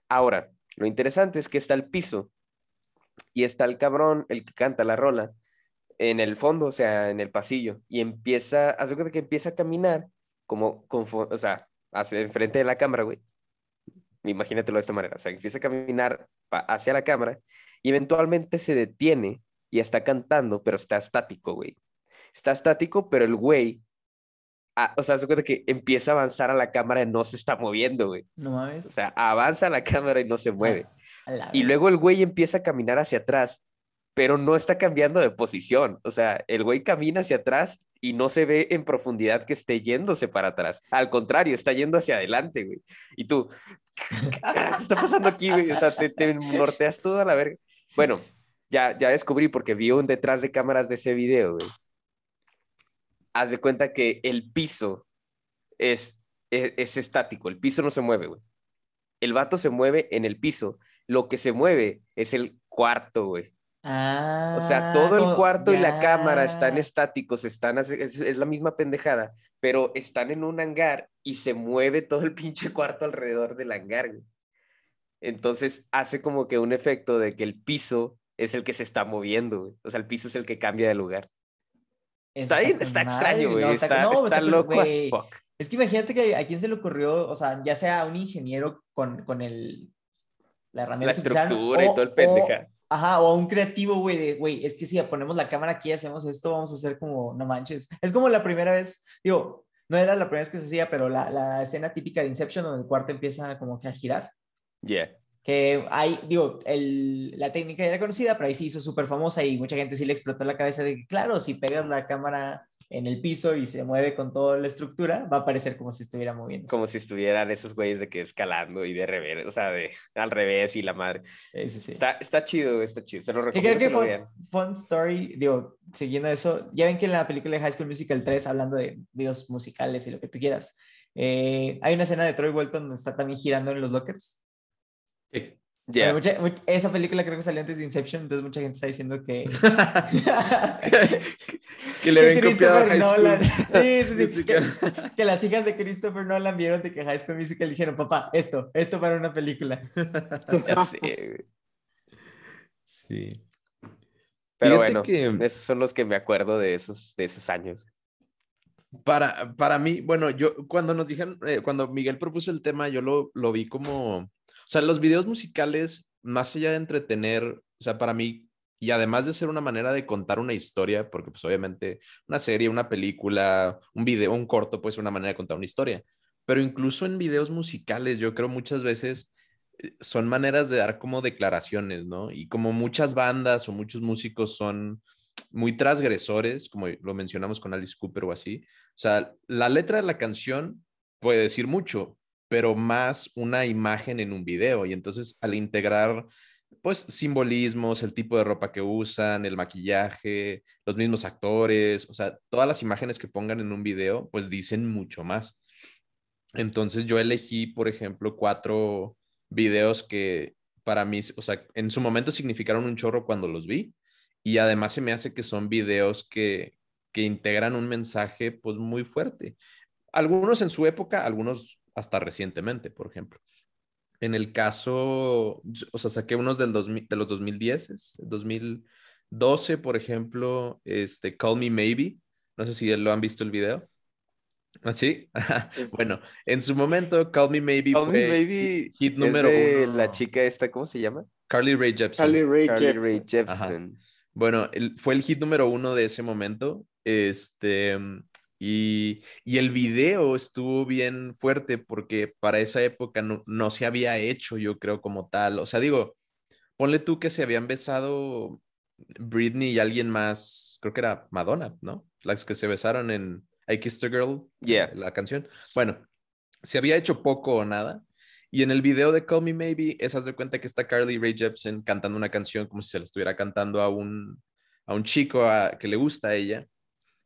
Ahora, lo interesante es que está el piso y está el cabrón, el que canta la rola, en el fondo, o sea, en el pasillo, y empieza, haz de cuenta que empieza a caminar como, confo- o sea, hacia enfrente de la cámara, güey. Imagínatelo de esta manera, o sea, empieza a caminar hacia la cámara y eventualmente se detiene y está cantando, pero está estático, güey. Está estático, pero el güey, ah, o sea, de cuenta que empieza a avanzar a la cámara y no se está moviendo, güey. No mames. O sea, avanza la cámara y no se mueve. Y luego el güey empieza a caminar hacia atrás, pero no está cambiando de posición. O sea, el güey camina hacia atrás y no se ve en profundidad que esté yéndose para atrás. Al contrario, está yendo hacia adelante, güey. Y tú, ¿qué está pasando aquí, güey? O sea, te, te norteas todo a la verga. Bueno, ya, ya descubrí porque vi un detrás de cámaras de ese video, güey. Haz de cuenta que el piso es, es, es estático, el piso no se mueve, güey. El vato se mueve en el piso. Lo que se mueve es el cuarto, güey. Ah, O sea, todo el cuarto y la cámara están ya. estáticos, están, es, es la misma pendejada, pero están en un hangar y se mueve todo el pinche cuarto alrededor del hangar, güey. Entonces hace como que un efecto de que el piso es el que se está moviendo, güey. O sea, el piso es el que cambia de lugar. Eso Está bien, está extraño, güey. no, está, no, está loco as fuck. Es que imagínate que a quién se le ocurrió, o sea, ya sea un ingeniero con, con el, la La herramienta utilizaron, estructura y o- todo el o- pendeja. Ajá, o un creativo, güey, de, güey, es que si ponemos la cámara aquí y hacemos esto, vamos a hacer como, no manches. Es como la primera vez, digo, no era la primera vez que se hacía, pero la, la escena típica de Inception donde el cuarto empieza como que a girar. Yeah. Que hay, digo, el, la técnica ya era conocida, pero ahí sí hizo súper famosa y mucha gente sí le explotó la cabeza de que, claro, si pegas la cámara en el piso y se mueve con toda la estructura, va a parecer como si estuviera moviendo. Como si estuvieran esos güeyes de que escalando y de revés, o sea, de al revés y la madre. Sí, sí. Está, está chido, está chido. Se lo recomiendo creo que, que lo fun, vean. fun story, digo, siguiendo eso, ya ven que en la película de High School Musical 3, hablando de videos musicales y lo que tú quieras, eh, hay una escena de Troy Bolton donde está también girando en los lockers. Sí. Yeah. Mucha- much- esa película creo que salió antes de Inception, entonces mucha gente está diciendo que... que le ven copiado a High School. Nolan. Sí, sí, sí. Que, que las hijas de Christopher Nolan vieron de que High School Musical y dijeron, papá, esto, esto para una película. Sí. Pero Fíjate bueno, que- esos son los que me acuerdo de esos, de esos años. Para, para mí, bueno, yo cuando nos dijeron, eh, cuando Miguel propuso el tema, yo lo, lo vi como, o sea, los videos musicales, más allá de entretener, o sea, para mí, y además de ser una manera de contar una historia, porque pues obviamente una serie, una película, un video, un corto, puede ser una manera de contar una historia, pero incluso en videos musicales, yo creo muchas veces eh, son maneras de dar como declaraciones, ¿no? Y como muchas bandas o muchos músicos son muy transgresores, como lo mencionamos con Alice Cooper o así. O sea, la letra de la canción puede decir mucho, pero más una imagen en un video. Y entonces al integrar, pues, simbolismos, el tipo de ropa que usan, el maquillaje, los mismos actores, o sea, todas las imágenes que pongan en un video, pues dicen mucho más. Entonces yo elegí, por ejemplo, cuatro videos que para mí, o sea, en su momento significaron un chorro cuando los vi y además se me hace que son videos que, que integran un mensaje pues muy fuerte. Algunos en su época, algunos hasta recientemente, por ejemplo. En el caso, o sea, saqué unos del 2000, de los 2010, 2012, por ejemplo, este, Call Me Maybe. No sé si lo han visto el video. ¿Ah, sí? bueno, en su momento, Call Me Maybe Call Me fue Maybe hit es número de uno. la chica esta, ¿cómo se llama? Carly Rae Jepsen. Carly Rae Carly Jepsen. Rae Jepsen. Bueno, el- fue el hit número uno de ese momento. Este, y, y el video estuvo bien fuerte porque para esa época no, no se había hecho, yo creo, como tal. O sea, digo, ponle tú que se habían besado Britney y alguien más, creo que era Madonna, ¿no? Las que se besaron en I Kissed a Girl, Yeah. la canción. Bueno, se había hecho poco o nada. Y en el video de Call Me Maybe, esas de cuenta que está Carly Rae Jepsen cantando una canción como si se la estuviera cantando a un, a un chico a- que le gusta a ella.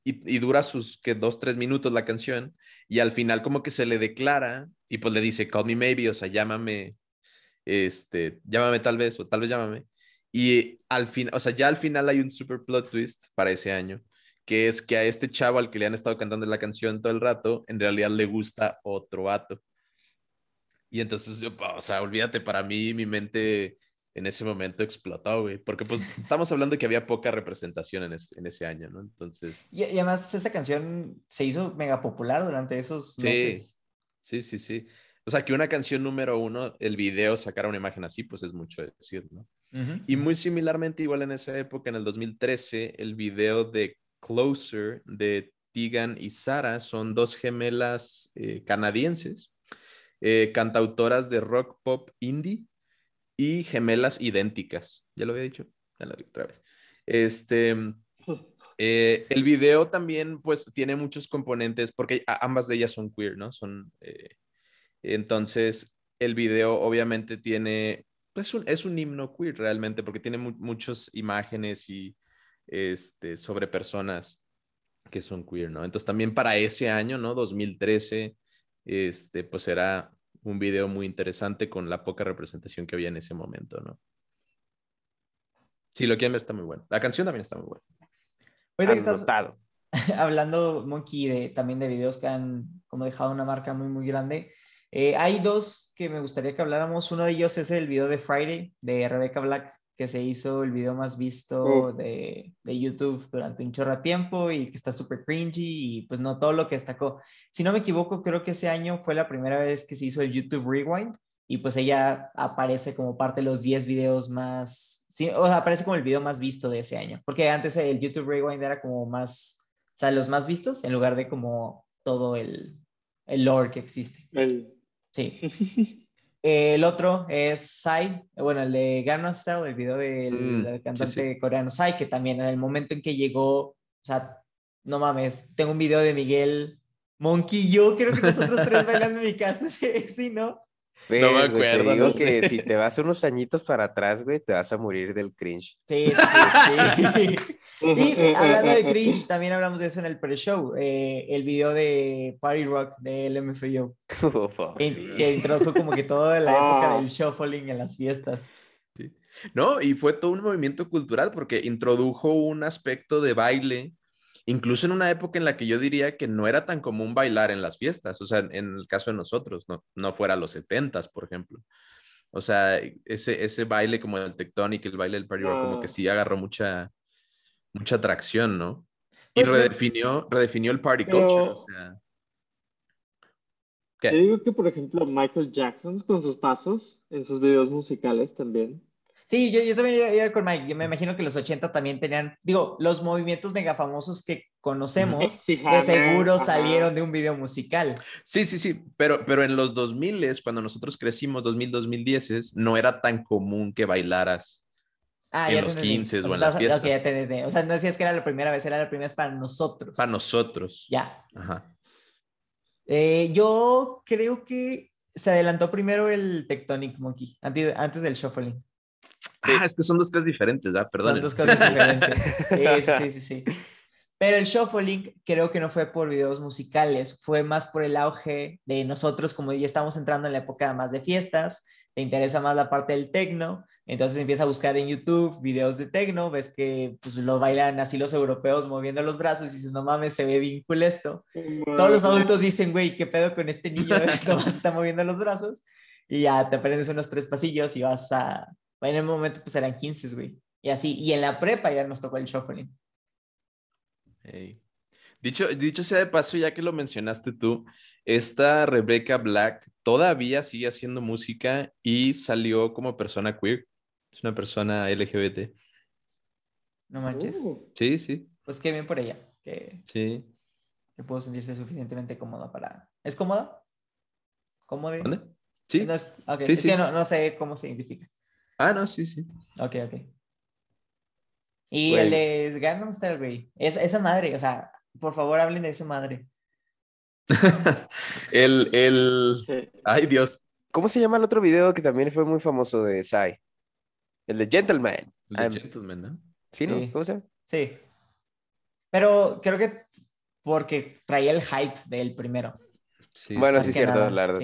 Y, dura sus que dos, tres minutos la canción. Y al final como que se le declara y pues le dice, Call Me Maybe, o sea, llámame, este, llámame tal vez, o tal vez llámame. Y al final, o sea, ya al final hay un super plot twist para ese año, que es que a este chavo al que le han estado cantando la canción todo el rato, en realidad le gusta otro vato. Y entonces, yo, o sea, olvídate, para mí mi mente en ese momento explotó, güey, porque pues estamos hablando de que había poca representación en, es- en ese año, ¿no? Entonces, Y, y además esa canción se hizo mega popular durante esos Sí. meses. sí, sí, sí. O sea, que una canción número uno, el video sacara una imagen así, pues es mucho decir, ¿no? Y muy similarmente, igual en esa época, en el 2013, el video de Closer de Tegan y Sara son dos gemelas eh, canadienses, eh, cantautoras de rock pop indie y gemelas idénticas. ¿Ya lo había dicho? Ya lo digo otra vez. Este, eh, el video también, pues, tiene muchos componentes, porque ambas de ellas son queer, ¿no? Son, eh, entonces, el video obviamente tiene es un, es un himno queer realmente, porque tiene muchas imágenes y este, sobre personas que son queer, ¿no? Entonces también para ese año, ¿no? 2013, este, pues era un video muy interesante con la poca representación que había en ese momento, ¿no? Si lo quieren ver, está muy bueno. La canción también está muy buena. Que estás hablando, Monkey, de, también de videos que han como dejado una marca muy, muy grande. Eh, hay dos que me gustaría que habláramos. Uno de ellos es el video de Friday de Rebecca Black, que se hizo el video más visto de, de, YouTube durante un chorro de tiempo y que está súper cringy y pues no todo lo que destacó. Si no me equivoco, creo que ese año fue la primera vez que se hizo el YouTube Rewind y pues ella aparece como parte de los 10 videos más, sí, o sea, aparece como el video más visto de ese año, porque antes el YouTube Rewind era como más, o sea, los más vistos en lugar de como todo el, el lore que existe. Sí. el otro es Psy, bueno, el de Gangnam Style, el video del, mm, cantante coreano Psy, que también en el momento en que llegó, o sea, no mames, tengo un video de Miguel Monkey yo creo que nosotros tres bailando en mi casa, sí, sí ¿no? No me acuerdo. te digo que si te vas unos añitos para atrás, güey, te vas a morir del cringe. Sí, sí, sí. y hablando de cringe, también hablamos de eso en el pre-show. Eh, el video de Party Rock de LMFAO. Oh, que introdujo como que toda la época ah. del shuffling en las fiestas. Sí. No, y fue todo un movimiento cultural porque introdujo un aspecto de baile incluso en una época en la que yo diría que no era tan común bailar en las fiestas, o sea, en el caso de nosotros, no, no fuera los setentas, por ejemplo. O sea, ese, ese baile como el tectonic, el baile del party rock, como que sí agarró mucha, mucha atracción, ¿no? Y pues redefinió, redefinió el party culture, o sea. ¿Qué? Yo digo que, por ejemplo, Michael Jackson con sus pasos en sus videos musicales también. Sí, yo, yo también iba con Mike. Yo me imagino que los 80 también tenían, digo, los movimientos mega famosos que conocemos, de seguro salieron de un video musical. Sí, sí, sí, pero, pero en los 2000, cuando nosotros crecimos, 2000, 2010, no era tan común que bailaras ah, en los 15 o, en las fiestas. o sea, no decías que era la primera vez, era la primera vez para nosotros. Para nosotros. Ya. Ajá. Eh, yo creo que se adelantó primero el Tectonic Monkey, antes del Shuffling. Ah, es que son dos cosas diferentes, ¿ah? Perdón. Son dos cosas diferentes. Sí, sí, sí, sí. Pero el shuffling creo que no fue por videos musicales, fue más por el auge de nosotros, como ya estamos entrando en la época más de fiestas, te interesa más la parte del tecno, entonces empieza a buscar en YouTube videos de tecno, ves que pues, los bailan así los europeos moviendo los brazos y dices, no mames, se ve bien cool esto. Todos los adultos dicen, güey, ¿qué pedo con este niño? Esto está moviendo los brazos. Y ya te aprendes unos tres pasillos y vas a, en el momento pues eran 15, güey. Y así, y en la prepa ya nos tocó el shuffling. Dicho, dicho sea de paso, ya que lo mencionaste tú, esta Rebecca Black todavía sigue haciendo música y salió como persona queer. Es una persona LGBT. No manches. Uh. Sí, sí. Pues qué bien por ella. Que, sí. Que pudo sentirse suficientemente cómoda para. ¿Es cómoda? ¿Cómoda? ¿Dónde? Sí. No es... sí, sí. no, no sé cómo se identifica. Ah, no, sí, sí. Ok, ok. Y el de Gangnam Style, güey. Es, esa madre, o sea, por favor hablen de esa madre. el, el... Ay, Dios. ¿Cómo se llama el otro video que también fue muy famoso de Sai? El de Gentleman. El de Gentleman, ¿no? ¿Sí, no? ¿Cómo se llama? Sí. Pero creo que porque traía el hype del primero bueno, sí, es cierto, la verdad.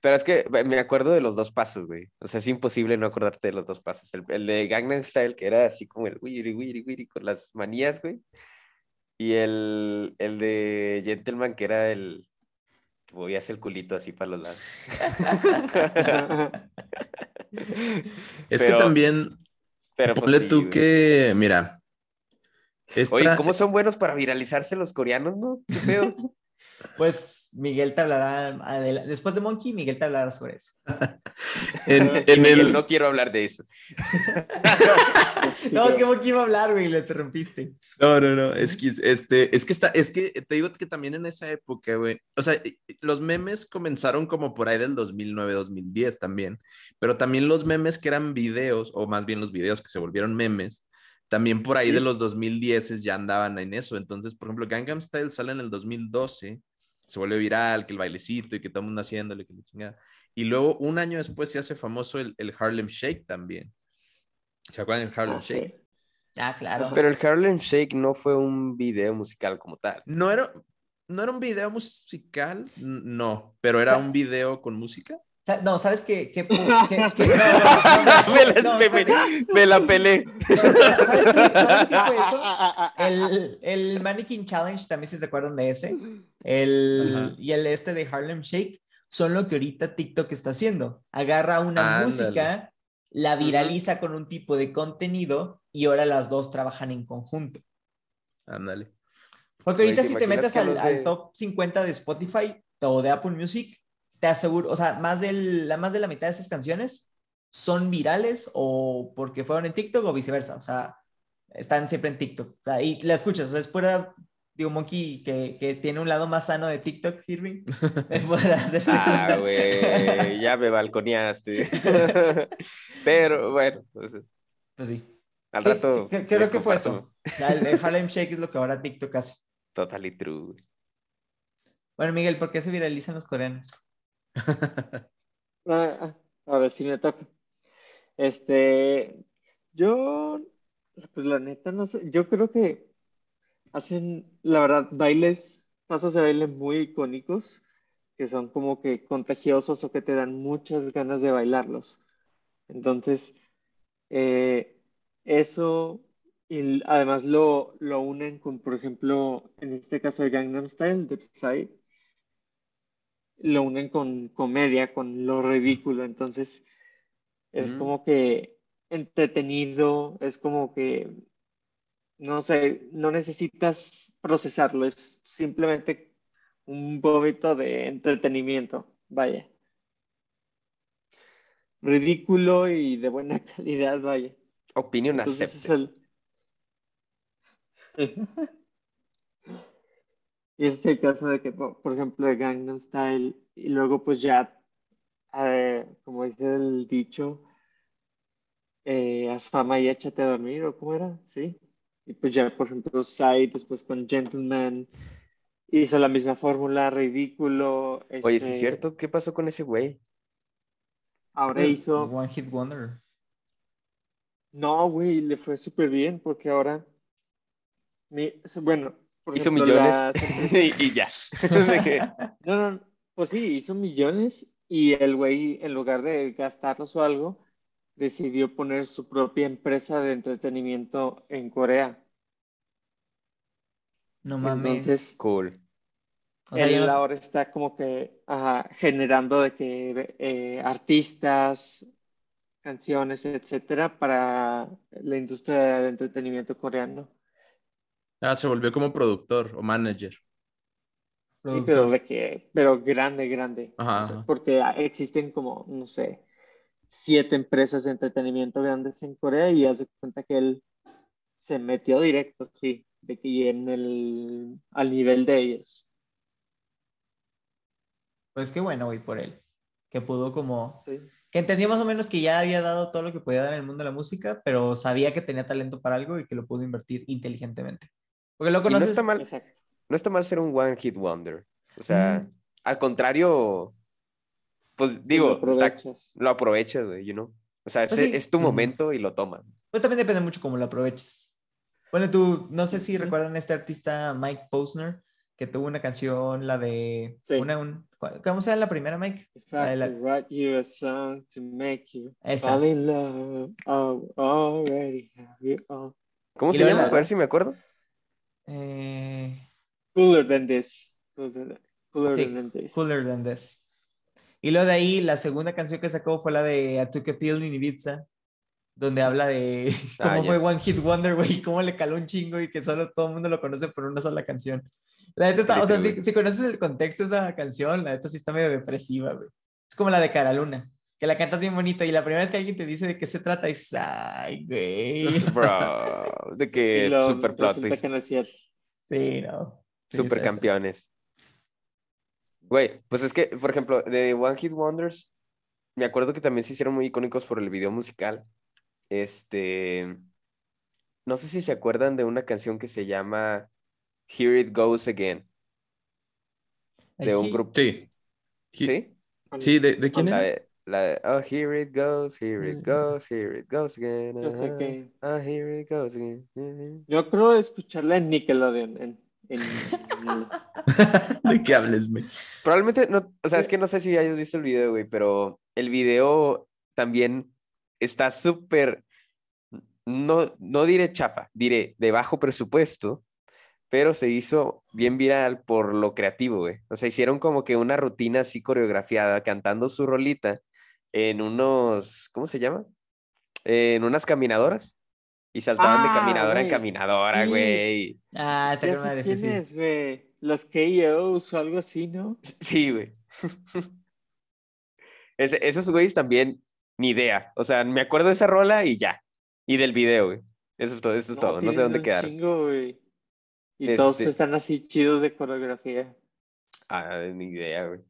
Pero es que me acuerdo de los dos pasos, güey. O sea, es imposible no acordarte de los dos pasos. El, de Gangnam Style, que era así como el wiri, wiri, wiri, con las manías, güey. Y el, el de Gentleman, que era el movías el culito así para los lados. es que también, pero pues tú que, mira. Oye, ¿cómo son buenos para viralizarse los coreanos, no? ¿Qué feo? Pues Miguel te hablará, después de Monkey, Miguel te hablará sobre eso. en, el... No quiero hablar de eso. no, es que Monkey iba a hablar, güey, le interrumpiste. No, no, no, es que, este, es que está, es que te digo que también en esa época, güey, o sea, los memes comenzaron como por ahí del 2009, 2010 también, pero también los memes que eran videos, o más bien los videos que se volvieron memes, también por ahí de los 2010 ya andaban en eso. Entonces, por ejemplo, Gangnam Style sale en el 2012 se vuelve viral, que el bailecito y que todo el mundo haciéndole, que le chingada. Y luego un año después se hace famoso el, el Harlem Shake también. ¿Se acuerdan del Harlem Ah, sí. Shake? Ah, claro. Pero el Harlem Shake no fue un video musical como tal. No era, no era un video musical, no, pero era O sea- un video con música. No, ¿sabes qué? qué, pu- qué- qué- no, no, no, me, la, me- me- pelé. ¿Sabes qué, ¿Sabes qué fue eso? El, el Mannequin Challenge, también si se acuerdan de ese. El, Ajá. y el este de Harlem Shake son lo que ahorita TikTok está haciendo. Agarra una Ándale. música, la viraliza con un tipo de contenido y ahora las dos trabajan en conjunto. Ándale. Porque ahorita ¿te si te metes al, top 50 de Spotify o de Apple Music, te aseguro, o sea, más, del, la, más de la mitad de esas canciones son virales o porque fueron en TikTok o viceversa. O sea, están siempre en TikTok. O sea, y la escuchas. O sea, es pura, digo, Monkey que, que tiene un lado más sano de TikTok, Irving. Hacerse Ah, güey, ya me balconeaste. Pero bueno, pues, Pues sí. al ¿Qué- rato. creo que fue eso? El, el Harlem Shake es lo que ahora TikTok hace. Totally true. Bueno, Miguel, ¿por qué se viralizan los coreanos? Ah, ah, a ver si me toca. Este, yo, pues la neta, no sé, yo creo que hacen, la verdad, bailes, pasos de baile muy icónicos, que son como que contagiosos o que te dan muchas ganas de bailarlos. Entonces, eh, eso, y además lo, lo unen con, por ejemplo, en este caso de Gangnam Style, de Psy, lo unen con comedia, con lo ridículo, entonces es como que entretenido, es como que, no sé, no necesitas procesarlo, es simplemente un vómito de entretenimiento, vaya. Ridículo y de buena calidad, vaya. Entonces es el... Y ese es el caso de que, por ejemplo, de Gangnam Style, y luego pues ya, eh, como dice el dicho, eh, haz fama y échate a dormir, ¿o cómo era? Sí. Y pues ya, por ejemplo, Psy después con Gentleman hizo la misma fórmula, ridículo. Oye, ¿sí este, es cierto? ¿Qué pasó con ese güey? Ahora hizo... One Hit Wonder. No, güey, le fue súper bien porque ahora, mi- bueno, por Hizo ejemplo, millones las- y, y ya. No, no, pues sí, hizo millones y el güey, en lugar de gastarlos o algo, decidió poner su propia empresa de entretenimiento en Corea. No mames. Entonces, Cool. O sea, él ahora está como que ajá, generando de que eh, artistas, canciones, etcétera, para la industria del entretenimiento coreano. Ah, se volvió como productor o manager. Sí, pero de que, pero grande, grande. Ajá, O sea, ajá. porque existen como, no sé, siete empresas de entretenimiento grandes en Corea y haz de cuenta que él se metió directo, sí, de que en el, al nivel de ellos. Pues qué bueno, güey, por él. Que pudo como... Sí. Que entendió más o menos que ya había dado todo lo que podía dar en el mundo de la música, pero sabía que tenía talento para algo y que lo pudo invertir inteligentemente. Porque lo Y no conoces... está mal, Exacto. no está mal ser un one hit wonder. O sea, Mm. al contrario, pues digo, lo está- aprovechas. lo aprovechas, güey, you know. O sea, es, Pues sí. es tu momento y lo tomas. Pues también depende mucho cómo lo aproveches. Bueno, tú, no sé si Ujú. recuerdan a este artista Mike Posner, que tuvo una canción, la de... Sí. Una, un- ¿Cómo se llama la primera, Mike? If I La de la- could write you a song to make you Esa. fall in love, I already have it all. ¿Cómo Y se llama? la- A ver si me acuerdo. Eh, Cooler than this. Cooler, cooler Sí, than this. Cooler Than This. Y luego de ahí, la segunda canción que sacó fue la de I Took a Pill in Ibiza, donde habla de Ah, cómo ya. fue One Hit Wonder, güey, y cómo le caló un chingo y que solo todo el mundo lo conoce por una sola canción. La neta está, o sea, si, si conoces el contexto de esa canción, la neta sí está medio depresiva, güey. Es como la de Cara Luna, que la cantas bien bonito y la primera vez que alguien te dice de qué se trata, dices, ay, güey. Bro, de que lo- super plot que no es cierto. Sí, no. Sí, super campeones. Güey, pues es que, por ejemplo, de One Hit Wonders, me acuerdo que también se hicieron muy icónicos por el video musical. Este, no sé si se acuerdan de una canción que se llama Here It Goes Again. de un grupo. Sí. ¿Sí? Sí, ¿de, de quién era? La de, oh, here it goes, here it goes, here it goes again. Yo sé ah, que- ah, here it goes again. mhm. Yo creo escucharla en Nickelodeon. En, en- ¿De qué hables, güey? Probablemente, no, o sea, es que no sé si hayas visto el video, güey, pero el video también está súper, no, no diré chafa, diré de bajo presupuesto, pero se hizo bien viral por lo creativo, güey. O sea, hicieron como que una rutina así coreografiada, cantando su rolita en unos, ¿cómo se llama? En unas caminadoras. Y saltaban de Ah, caminadora en güey, caminadora, sí. güey. Ah, está con madre, sí, sí. es. Los KOs o algo así, ¿no? Sí, güey. Ese- esos güeyes también, ni idea. O sea, me acuerdo de esa rola y ya. Y del video, güey. Eso es todo, eso es todo. No sé dónde un quedaron. chingo, güey. Y todos Este- están así chidos de coreografía. Ah, ni idea, güey.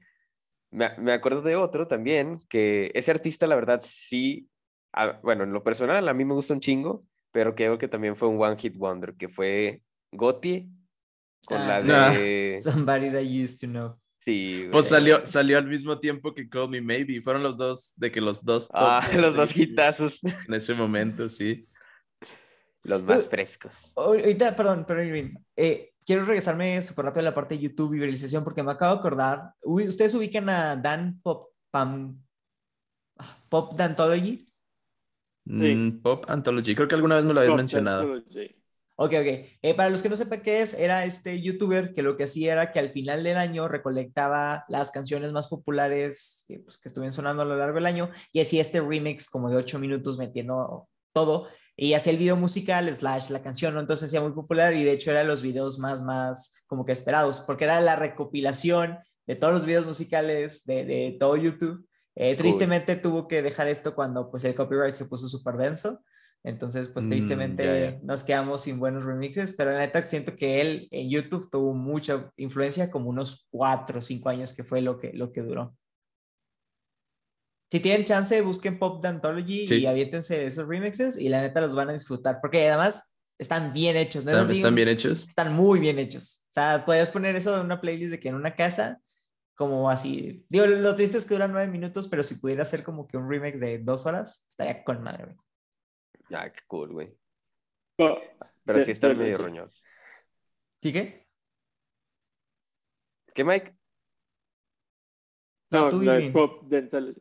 Me, me acuerdo de otro también, que ese artista, la verdad, sí. ah, bueno, en lo personal, a mí me gusta un chingo, pero creo que también fue un One Hit Wonder, que fue Gotti con Ah, la Ah. de. Somebody that you used to know. Sí. Pues salió, salió al mismo tiempo que Call Me Maybe. Fueron los dos, de que los dos. top Ah, los dos hitazos. En ese momento, sí. Los más Uh, frescos. Ahorita, perdón, perdón, Irving. Eh, quiero regresarme súper rápido a la parte de YouTube y viralización porque me acabo de acordar. Uy, ¿Ustedes ubican a Dan Pop, Pam, ah, Pop Dantology? Mm, Pop Anthology. Creo que alguna vez me lo habías Pop mencionado. Technology. Ok, ok. Eh, para los que no sepan qué es, era este youtuber que lo que hacía era que al final del año recolectaba las canciones más populares que, pues, que estuvieron sonando a lo largo del año y hacía este remix como de ocho minutos metiendo todo y hacía el video musical slash la canción, ¿no? Entonces hacía muy popular y de hecho era los videos más, más como que esperados porque era la recopilación de todos los videos musicales de, de todo YouTube. Eh, tristemente tuvo que dejar esto cuando pues el copyright se puso súper denso. Entonces, pues Mm, tristemente nos quedamos sin buenos remixes, pero la neta siento que él en YouTube tuvo mucha influencia, como unos cuatro o cinco años que fue lo que, lo que duró. Si tienen chance, busquen Pop Dantology Sí. y aviéntense esos remixes y la neta los van a disfrutar, porque además están bien hechos. ¿no? ¿Están, bien hechos? Están muy bien hechos. O sea, puedes poner eso en una playlist de que en una casa, como así. Digo, lo triste es que duran nueve minutos, pero si pudiera hacer como que un remix de dos horas, estaría con madre, güey. Ah, qué cool, güey. Pero De- sí están de medio roñosos. ¿Sí qué? ¿Qué, Mike? No, no, tú, no. Pop Dentology.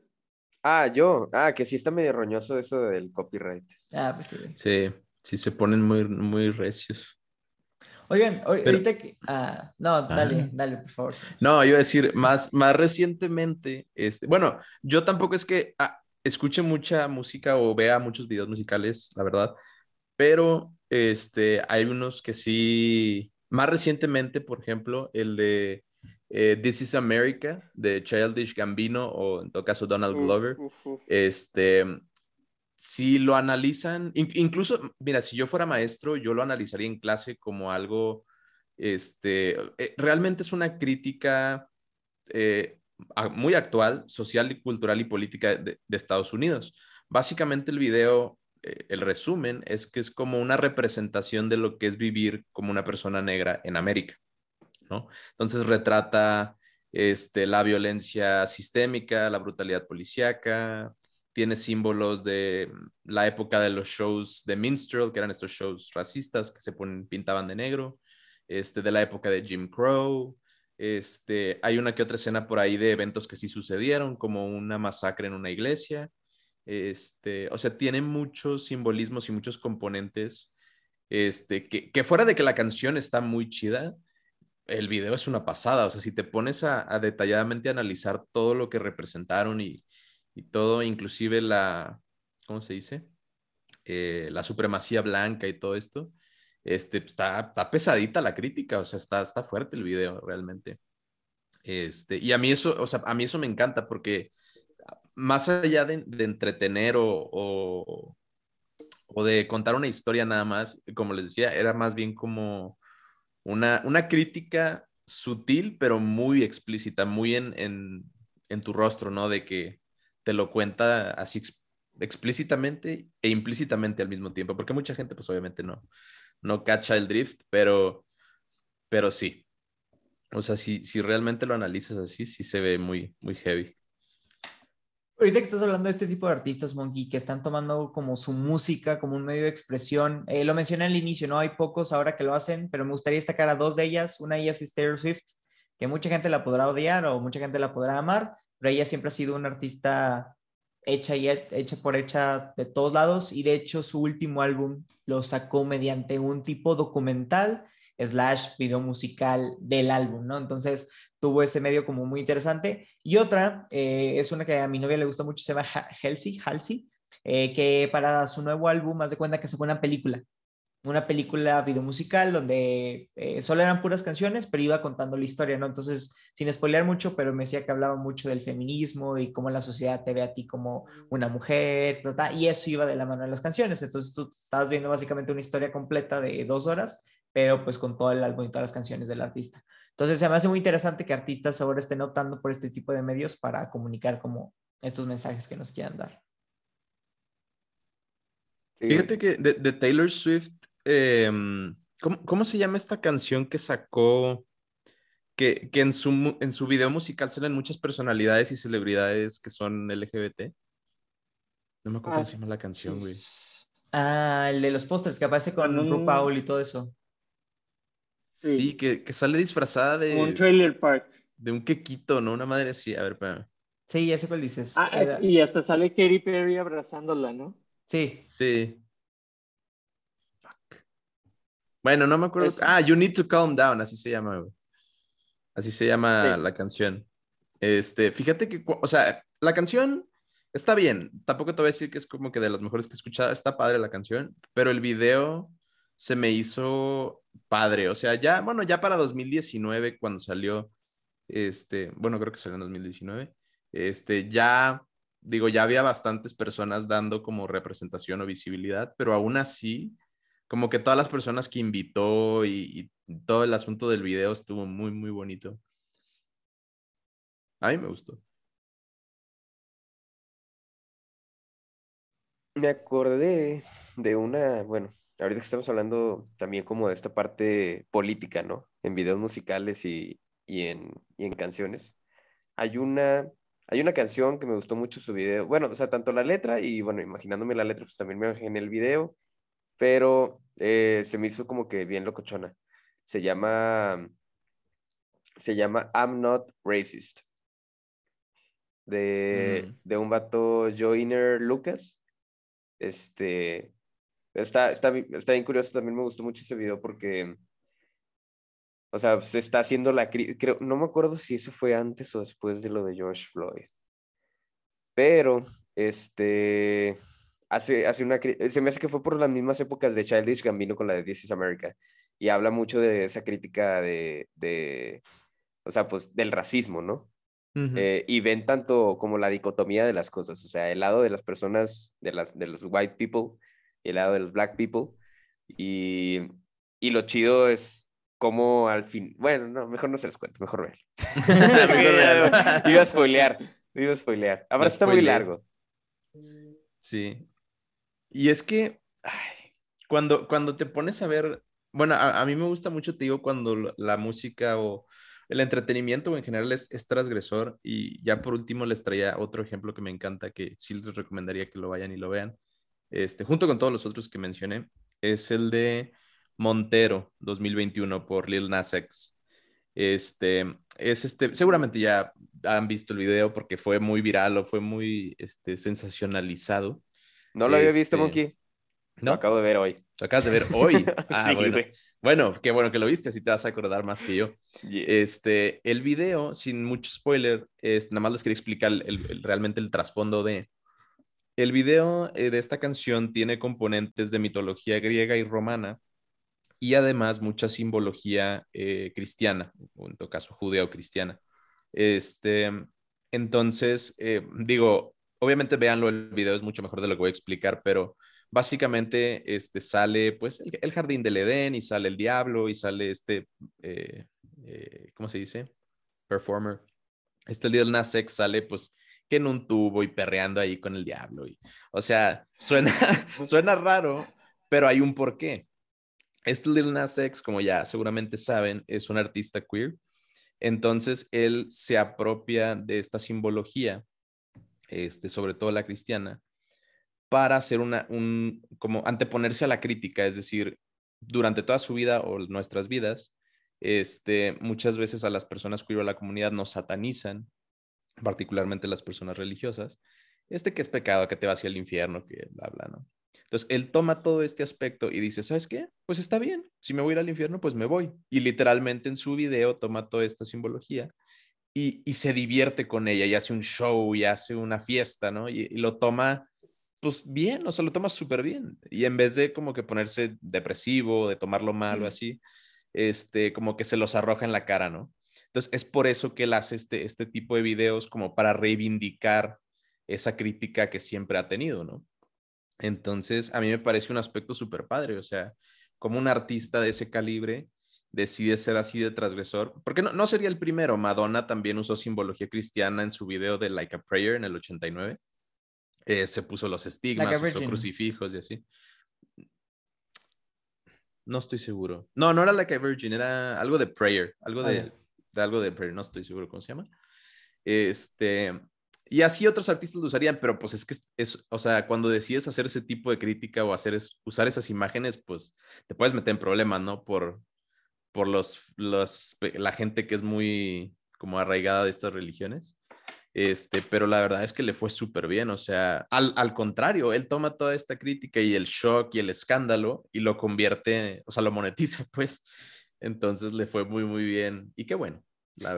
Ah, yo. Ah, que sí está medio roñoso eso del copyright. Ah, pues sí. Sí, sí se ponen muy, muy recios. Oigan, ahor- Pero- ahorita que... ah, no, dale, Ah. dale, por favor. No, iba a decir, más, más recientemente, este, bueno, yo tampoco es que ah, escuche mucha música o vea muchos videos musicales, la verdad, pero este, hay unos que sí, más recientemente, por ejemplo, el de eh, This is America, de Childish Gambino, o en todo caso Donald Glover, uf, uf. este, si lo analizan, in- incluso, mira, si yo fuera maestro, yo lo analizaría en clase como algo, este, eh, realmente es una crítica eh, a- muy actual, social y cultural y política de, de Estados Unidos. Básicamente el video, eh, el resumen es que es como una representación de lo que es vivir como una persona negra en América, ¿no? Entonces retrata este, la violencia sistémica, la brutalidad policíaca, tiene símbolos de la época de los shows de minstrel, que eran estos shows racistas que se ponen, pintaban de negro, este, de la época de Jim Crow. Este, hay una que otra escena por ahí de eventos que sí sucedieron, como una masacre en una iglesia. Este, o sea, tiene muchos simbolismos y muchos componentes. Este, que, que fuera de que la canción está muy chida, el video es una pasada. O sea, si te pones a, detalladamente analizar todo lo que representaron y, y todo, inclusive la, ¿cómo se dice? Eh, la supremacía blanca y todo esto, este, está, está pesadita la crítica, o sea, está, está fuerte el video realmente. Este, y a mí eso, o sea, a mí eso me encanta porque más allá de, de entretener o, o, o de contar una historia nada más, como les decía, era más bien como una, una crítica sutil, pero muy explícita, muy en, en, en tu rostro, ¿no? De que te lo cuenta así ex- explícitamente e implícitamente al mismo tiempo, porque mucha gente pues obviamente no, no cacha el drift, pero, pero sí. O sea, si, si realmente lo analizas así, sí se ve muy, muy heavy. Ahorita que estás hablando de este tipo de artistas, Monkey, que están tomando como su música como un medio de expresión, eh, lo mencioné al inicio, ¿no? Hay pocos ahora que lo hacen, pero me gustaría destacar a dos de ellas. Una de ellas es Taylor Swift, que mucha gente la podrá odiar o mucha gente la podrá amar, pero ella siempre ha sido una artista hecha y hecha por hecha de todos lados y de hecho su último álbum lo sacó mediante un tipo documental slash video musical del álbum, ¿no? Entonces tuvo ese medio como muy interesante. Y otra eh, es una que a mi novia le gusta mucho, se llama Halsey, Halsey eh, que para su nuevo álbum, más de cuenta que se fue una película, una película video musical donde eh, solo eran puras canciones, pero iba contando la historia, ¿no? Entonces, sin spoilear mucho, pero me decía que hablaba mucho del feminismo y cómo la sociedad te ve a ti como una mujer, y eso iba de la mano de las canciones. Entonces, tú estabas viendo básicamente una historia completa de dos horas pero pues con todo el álbum y todas las canciones del artista. Entonces se me hace muy interesante que artistas ahora estén optando por este tipo de medios para comunicar como estos mensajes que nos quieran dar. Fíjate que de, Taylor Swift, em, ¿cómo, se llama esta canción que sacó? Que, en, su, en su video musical salen muchas personalidades y celebridades que son LGBT. No me acuerdo cómo ah, se llama la canción, güey. Ah, el de los pósters que aparece con un... RuPaul y todo eso. Sí, que, sale disfrazada de. Un trailer park. De un quequito, ¿no? Una madre así. A ver, espérame. Sí, ya sé cuál dices. Ah, y hasta sale Katy Perry abrazándola, ¿no? Sí. Sí. Fuck. Bueno, no me acuerdo. Ah, You Need to Calm Down, así se llama, güey. Así se llama la canción. Este, fíjate que, o sea, la canción está bien. Tampoco te voy a decir que es como que de las mejores que he escuchado. Está padre la canción, pero el video se me hizo padre. O sea, ya, bueno, ya para 2019, cuando salió, este, bueno, creo que salió en 2019, este, ya, digo, ya había bastantes personas dando como representación o visibilidad, pero aún así, como que todas las personas que invitó y, todo el asunto del video estuvo muy, muy bonito. A mí me gustó. Me acordé de una, bueno, ahorita que estamos hablando también como de esta parte política, ¿no? En videos musicales y, en, en canciones. Hay una, hay una canción que me gustó mucho su video. Bueno, o sea, tanto la letra y bueno, imaginándome la letra, pues también me imaginé el video, pero eh, se me hizo como que bien locochona. Se llama, se llama I'm Not Racist. De, mm. de un vato Joiner Lucas. Este, Está, está, está bien curioso, también me gustó mucho ese video porque, o sea, se está haciendo la creo, no me acuerdo si eso fue antes o después de lo de George Floyd, pero, este, hace, hace una, se me hace que fue por las mismas épocas de Childish Gambino con la de This is America, y habla mucho de esa crítica de, de o sea, pues del racismo, ¿no? Eh, y ven tanto como la dicotomía de las cosas, o sea, el lado de las personas, de, las, de los white people, el lado de los black people. Y, y lo chido es cómo al fin, bueno, no, mejor no se los cuento, mejor ver. iba a spoilear, iba a spoilear. Ahora está muy largo. Sí. Y es que cuando, cuando te pones a ver, bueno, a, mí me gusta mucho, te digo, cuando la música o el entretenimiento en general es, es, transgresor. Y ya por último les traía otro ejemplo que me encanta, que sí les recomendaría que lo vayan y lo vean este, junto con todos los otros que mencioné, es el de Montero 2021 por Lil Nas X. Este, es este, seguramente ya han visto el video porque fue muy viral o fue muy este, sensacionalizado. No lo había visto, este, Monkey. ¿No? Lo acabo de ver hoy. Lo acabas de ver hoy. Ah, bueno. bueno. qué bueno que lo viste, así te vas a acordar más que yo. Este, el video, sin mucho spoiler, es, nada más les quería explicar realmente el trasfondo de. El video eh, de esta canción tiene componentes de mitología griega y romana y además mucha simbología eh, cristiana, o en todo caso judeo-cristiana. Este, entonces, eh, digo, obviamente véanlo, el video es mucho mejor de lo que voy a explicar, pero básicamente este, sale pues el, jardín del Edén y sale el diablo y sale este, ¿cómo se dice? Performer. Este Little Nas X sale pues que en un tubo y perreando ahí con el diablo. Y, o sea, suena, suena raro, pero hay un porqué. Este Lil Nas X, como ya seguramente saben, es un artista queer Entonces, él se apropia de esta simbología, este, sobre todo la cristiana, para hacer una, un, como anteponerse a la crítica, es decir, durante toda su vida o nuestras vidas, este, muchas veces a las personas queer o a la comunidad nos satanizan, particularmente las personas religiosas, este que es pecado, que te va hacia el infierno, que bla, bla, ¿no? Entonces, él toma todo este aspecto y dice, ¿sabes qué? Pues está bien, si me voy a ir al infierno, pues me voy. Y literalmente en su video toma toda esta simbología y, se divierte con ella y hace un show y hace una fiesta, ¿no? Y, y lo toma, pues bien, o sea, lo toma súper bien. Y en vez de como que ponerse depresivo, de tomarlo mal o así, este, como que se los arroja en la cara, ¿no? Entonces, es por eso que él hace este, este tipo de videos como para reivindicar esa crítica que siempre ha tenido, ¿no? Entonces, a mí me parece un aspecto súper padre, o sea, como un artista de ese calibre decide ser así de transgresor, porque no, no sería el primero, Madonna también usó simbología cristiana en su video de Like a Prayer en el 89, eh, se puso los estigmas, usó crucifijos y así. No estoy seguro. No, no era Like a Virgin, era algo de Prayer, algo ah, de, de algo de Prayer, no estoy seguro cómo se llama. Este, y así otros artistas lo usarían, pero pues es que es, o sea, cuando decides hacer ese tipo de crítica o hacer usar esas imágenes, pues te puedes meter en problemas, ¿no? Por, por los, los, la gente que es muy como arraigada de estas religiones. Este, pero la verdad es que le fue súper bien, o sea, al, al, contrario, él toma toda esta crítica y el shock y el escándalo y lo convierte, o sea, lo monetiza, pues. Entonces le fue muy, muy bien. Y qué bueno,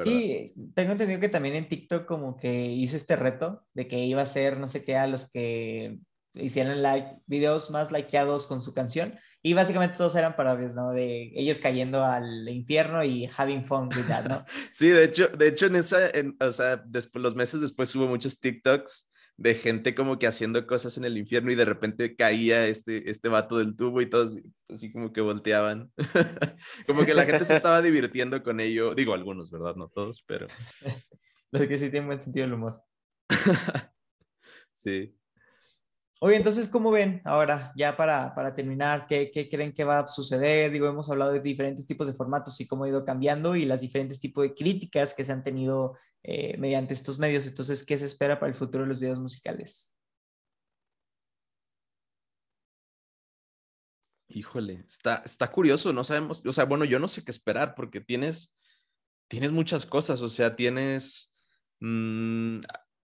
Sí, tengo entendido que también en TikTok como que hizo este reto de que iba a ser no sé qué a los que hicieran like, videos más likeados con su canción y básicamente todos eran parodias, ¿no? De ellos cayendo al infierno y having fun with that, ¿no? sí, de hecho, de hecho en esa, o sea, después, los meses después hubo muchos TikToks de gente como que haciendo cosas en el infierno y de repente caía este, este vato del tubo y todos así como que volteaban. como que la gente se estaba divirtiendo con ello. Digo, algunos, ¿verdad? No todos, pero... Los que sí tienen buen sentido del humor. sí. Oye, entonces, ¿cómo ven ahora, ya para, para terminar, ¿qué, ¿qué, creen que va a suceder? Digo, hemos hablado de diferentes tipos de formatos y cómo ha ido cambiando y las diferentes tipos de críticas que se han tenido eh, mediante estos medios. Entonces, ¿qué se espera para el futuro de los videos musicales? Híjole, está, está curioso, no sabemos, o sea, bueno, yo no sé qué esperar porque tienes, tienes muchas cosas, o sea, tienes, mm,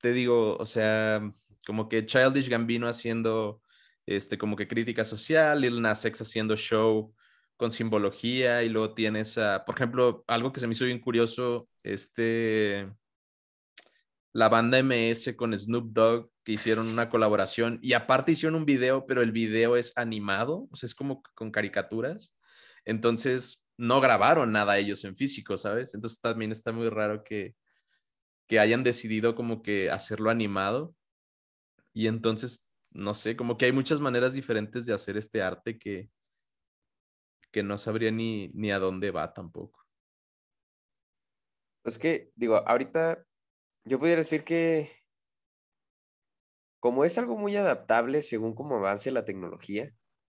te digo, o sea como que Childish Gambino haciendo este, como que crítica social, Lil Nas X haciendo show con simbología y luego tienes, a, por ejemplo, algo que se me hizo bien curioso, este, la banda MS con Snoop Dogg que hicieron una colaboración y aparte hicieron un video, pero el video es animado, o sea, es como con caricaturas. Entonces, no grabaron nada ellos en físico, ¿sabes? Entonces también está muy raro que, que hayan decidido como que hacerlo animado y entonces, no sé, como que hay muchas maneras diferentes de hacer este arte que, que no sabría ni, ni a dónde va tampoco. Es que, digo, ahorita yo podría decir que como es algo muy adaptable según cómo avance la tecnología,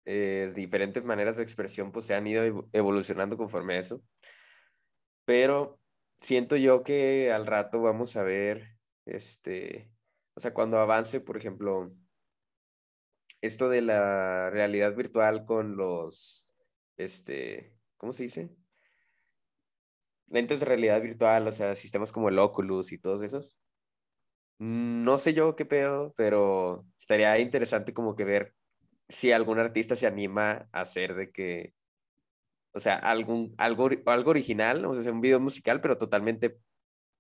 eh, diferentes maneras de expresión pues se han ido evolucionando conforme a eso. Pero siento yo que al rato vamos a ver este o sea, cuando avance, por ejemplo, esto de la realidad virtual con los, este, ¿cómo se dice? Lentes de realidad virtual, o sea, sistemas como el Oculus y todos esos. No sé yo qué pedo, pero estaría interesante como que ver si algún artista se anima a hacer de que, o sea, algún, algo, algo original, o sea, un video musical, pero totalmente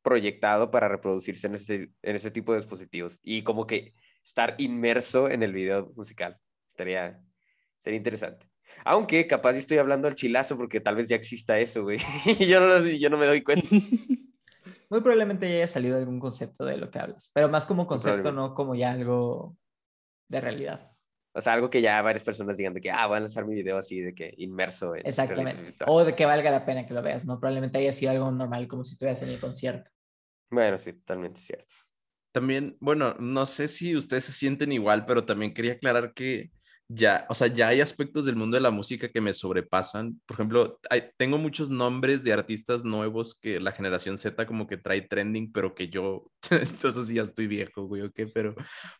proyectado para reproducirse en ese, en ese tipo de dispositivos y como que estar inmerso en el video musical. Estaría, sería interesante. Aunque capaz estoy hablando al chilazo porque tal vez ya exista eso, güey. y yo no, yo no me doy cuenta. Muy probablemente ya haya salido algún concepto de lo que hablas, pero más como concepto, no como ya algo de realidad. O sea, algo que ya varias personas digan de que, ah, voy a lanzar mi video así, de que inmerso en... Exactamente. O de que valga la pena que lo veas, ¿no? Probablemente haya sido algo normal, como si estuvieras en el concierto. Bueno, sí, totalmente cierto. También, bueno, no sé si ustedes se sienten igual, pero también quería aclarar que ya, o sea, ya hay aspectos del mundo de la música que me sobrepasan. Por ejemplo, hay- tengo muchos nombres de artistas nuevos que la generación Z como que trae trending, pero que yo, entonces sí ya estoy viejo, güey, ¿ok? Pero,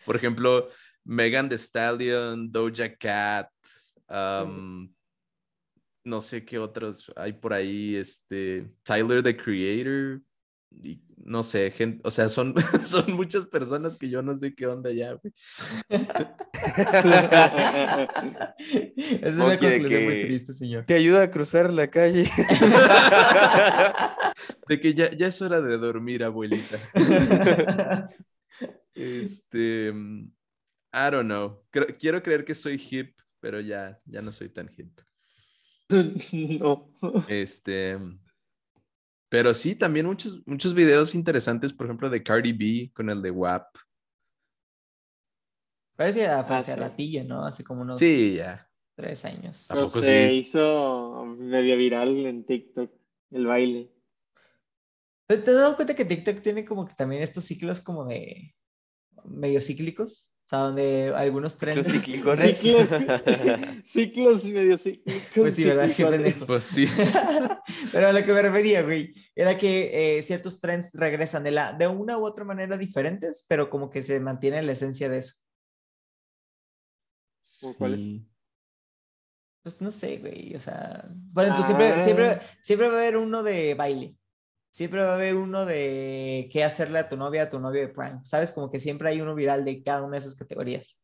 por ejemplo, Megan Thee Stallion, Doja Cat, am, no sé qué otros hay por ahí, este, Tyler, the Creator, y no sé, gente, o sea, son, son muchas personas que yo no sé qué onda ya, güey. es una conclusión muy que- triste, señor. Te ayuda a cruzar la calle. De que ya, ya es hora de dormir, abuelita. Este, mm, I don't know. Cre- quiero creer que soy hip, pero ya, ya no soy tan hip. no. Este, pero sí, también muchos, muchos videos interesantes, por ejemplo, de Cardi B con el de WAP. Parece hace Ah, sí. ratillo, ¿no? Hace como unos Sí, ya. tres años. ¿A Pero se sí? hizo medio viral en TikTok el baile. Pero ¿Te has dado cuenta que TikTok tiene como que también estos ciclos como de medio cíclicos? O sea, donde algunos trends... ciclicones. Ciclos, ciclos y medio cíclicos. Pues sí, ¿verdad? Qué pendejo. Pues sí. Pero a lo que me refería, güey, era que eh, ciertos trends regresan de, la, de una u otra manera diferentes, pero como que se mantiene la esencia de eso. Sí. Pues no sé, güey, o sea, bueno, tú siempre, Ah. siempre, siempre va a haber uno de baile, siempre va a haber uno de qué hacerle a tu novia, a tu novio de prank, ¿sabes? Como que siempre hay uno viral de cada una de esas categorías.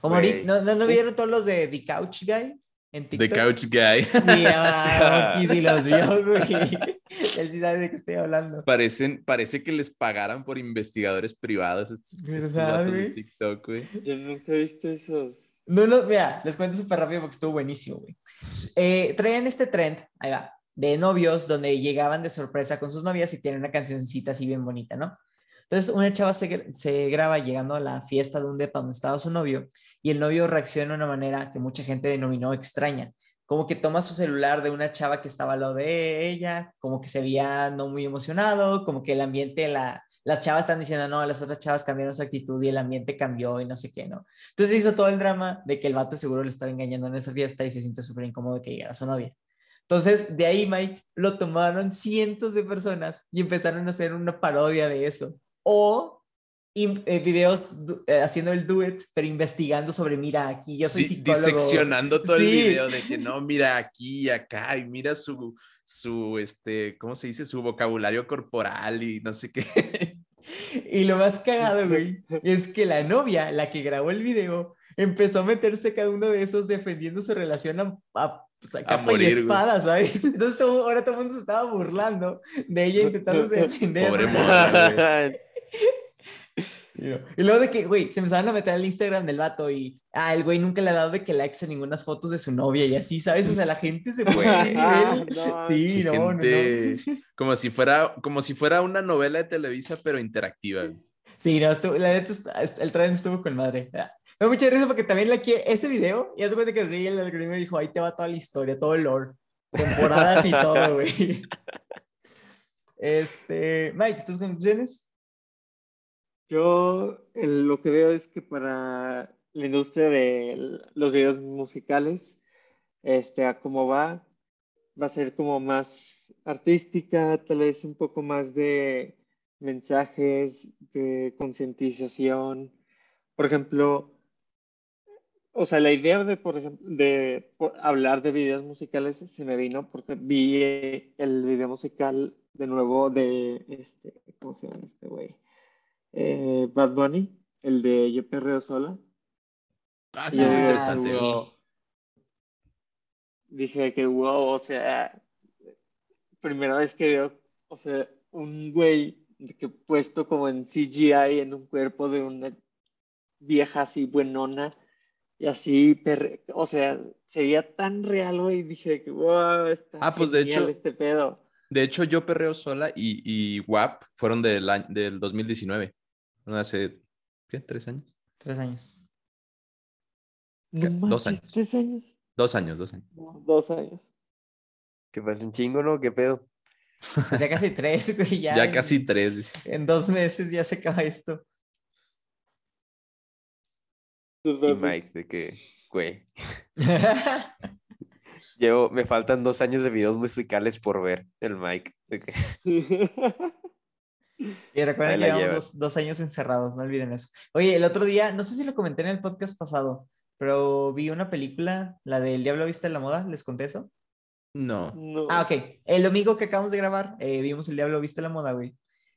Como ahorita, ¿no, no, no vieron todos los de The Couch Guy en TikTok? The Couch Guy. Sí, ah, sí los vio, güey. Él sí sabe de qué estoy hablando. Parecen, parece que les pagaran por investigadores privados estos, estos ¿Verdad, de güey? TikTok, güey. Yo nunca he visto esos. No, no, mira, les cuento súper rápido porque estuvo buenísimo, güey. Eh, traían este trend, ahí va, de novios donde llegaban de sorpresa con sus novias y tienen una cancioncita así bien bonita, ¿no? Entonces, una chava se, gra- se graba llegando a la fiesta de un depa donde estaba su novio y el novio reacciona de una manera que mucha gente denominó extraña. Como que toma su celular de una chava que estaba al lado de ella, como que se veía no muy emocionado, como que el ambiente, la, las chavas están diciendo, no, las otras chavas cambiaron su actitud y el ambiente cambió y no sé qué, ¿no? Entonces hizo todo el drama de que el vato seguro le estaba engañando en esa fiesta y se sintió súper incómodo que llegara su novia. Entonces, de ahí, Mike, lo tomaron cientos de personas y empezaron a hacer una parodia de eso. O in- eh, videos eh, haciendo el duet, pero investigando sobre, mira, aquí yo soy psicólogo. diseccionando todo el Sí. video de que no, mira aquí y acá, y mira su, su, este, ¿cómo se dice? Su vocabulario corporal y no sé qué. Y lo más cagado, güey, es que la novia, la que grabó el video, empezó a meterse cada uno de esos defendiendo su relación a, a- pues, a capa morir, y espada, ¿sabes? Entonces todo- ahora todo el mundo se estaba burlando de ella intentándose defender. Pobre ¿no? Y luego de que, güey, se empezaban a meter al Instagram del vato y, ah, el güey nunca le ha dado de que likes a ninguna fotos de su novia y así, ¿sabes? O sea, la gente se puede a ese Ah, nivel. no, Sí, no, no, gente- no. Como si fuera, como si fuera una novela de Televisa, pero interactiva. Sí, no, estuvo- la neta, el trend estuvo con madre. Me da mucha risa porque también la ese video, y hace cuenta que sí, el algoritmo dijo, ahí te va toda la historia, todo el lore, temporadas y todo, güey. Este, Mike, ¿tus conclusiones? Yo el- lo que veo es que para la industria de los videos musicales, este, a cómo va, va a ser como más artística, tal vez un poco más de mensajes, de concientización. Por ejemplo, o sea, la idea de, por ejemplo, de por- hablar de videos musicales se me vino porque vi eh, el video musical de nuevo de este, ¿cómo se llama este güey? Eh, Bad Bunny, el de Yo Perreo Sola. Ah, sí, dije, interesante. sí. wow. Dije que wow, o sea, primera vez que veo, o sea, un güey que puesto como en CGI en un cuerpo de una vieja así buenona y así, perre- o sea, se veía tan real, güey, dije que wow, está Ah, pues, de genial hecho- este pedo. De hecho, yo perreo sola y, y WAP fueron del, año- del 2019. Fueron Hace, ¿qué? ¿Tres años? Tres años. No dos manches, años. ¿Tres años? Dos años, dos años. No, dos años. Que parece un chingo, ¿no? ¿Qué pedo? Pues ya casi tres, güey, ya. Ya en- casi tres. En dos meses ya se acaba esto. Y Mike, de que, güey. Llevo, me faltan dos años de videos musicales por ver, el Mike. De que... Y recuerden que llevamos dos, dos, años encerrados, no olviden eso. Oye, el otro día, no sé si lo comenté en el podcast pasado, pero vi una película, la del Diablo Vista en la Moda, ¿les conté eso? No. Ah, ok. El domingo que acabamos de grabar, eh, vimos El Diablo Vista en la Moda, güey.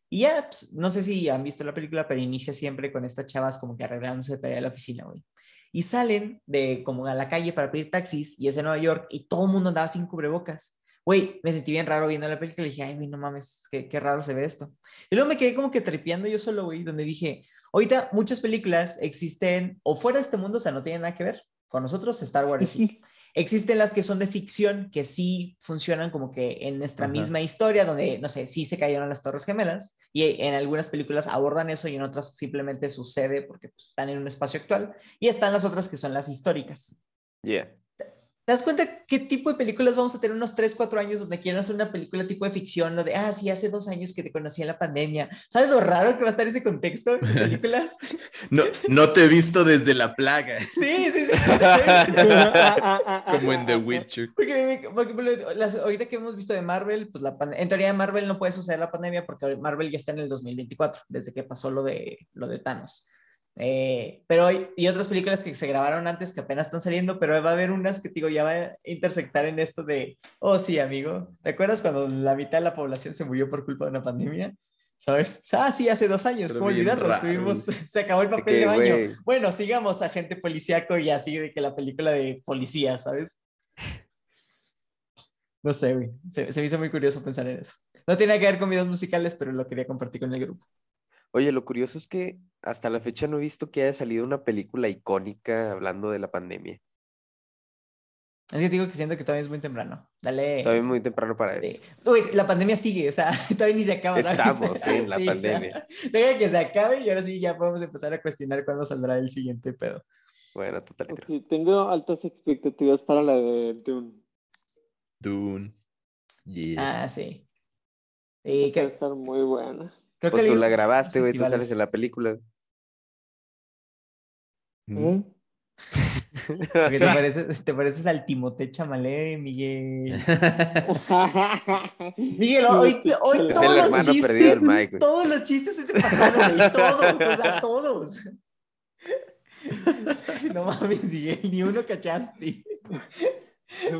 Y ya, pues, no sé si han visto la película, pero inicia siempre con estas chavas como que arreglándose de a la oficina, güey. Y salen de como a la calle para pedir taxis y es en Nueva York y todo el mundo andaba sin cubrebocas. Güey, me sentí bien raro viendo la película y dije, ay, güey, no mames, qué, qué raro se ve esto. Y luego me quedé como que trepeando yo solo, güey, donde dije, ahorita muchas películas existen o fuera de este mundo, o sea, no tienen nada que ver con nosotros, Star Wars sí. Existen las que son de ficción, que sí funcionan como que en nuestra misma historia, donde, no sé, sí se cayeron las Torres Gemelas, y en algunas películas abordan eso y en otras simplemente sucede porque pues, están en un espacio actual, y están las otras que son las históricas. Yeah. ¿Te das cuenta qué tipo de películas vamos a tener unos 3, 4 años donde quieran hacer una película tipo de ficción? Lo de, ah, sí, hace dos años que te conocí en la pandemia. ¿Sabes lo raro que va a estar ese contexto de películas? no, no te he visto desde la plaga. Sí, sí, sí. Como en The Witcher. Porque, porque las, ahorita que hemos visto de Marvel, pues la en teoría Marvel no puede suceder la pandemia porque Marvel ya está en el 2024, desde que pasó lo de, lo de Thanos. Eh, pero hay y otras películas que se grabaron antes que apenas están saliendo, pero va a haber unas que digo, ya va a intersectar en esto de, oh sí, amigo, ¿te acuerdas cuando la mitad de la población se murió por culpa de una pandemia? ¿Sabes? Ah, sí, hace dos años, ¿cómo olvidarlo? Estuvimos, se acabó el papel de baño. Bueno, sigamos agente policíaco y así de que la película de policía, ¿sabes? No sé, güey. Se, se me hizo muy curioso pensar en eso. No tiene que ver con videos musicales, pero lo quería compartir con el grupo. Oye, lo curioso es que hasta la fecha no he visto que haya salido una película icónica hablando de la pandemia. Es que digo que siento que todavía es muy temprano. Dale. Todavía es muy temprano para eso. Uy, la pandemia sigue, o sea, todavía ni se acaba. Estamos en la pandemia. deja que se acabe y ahora sí ya podemos empezar a cuestionar cuándo saldrá el siguiente pedo. Bueno, total. tengo altas expectativas para la de Dune. Dune. Ah, sí. Y que va a estar muy buena. Creo pues tú la grabaste, güey, tú sales en la película. ¿Mm? te, pareces, te pareces al Timote Chamalé, Miguel. Miguel, hoy, hoy todos, los chistes, Mike, todos los chistes se te pasaron, güey, todos, o sea, todos. No mames, Miguel, ni uno cachaste.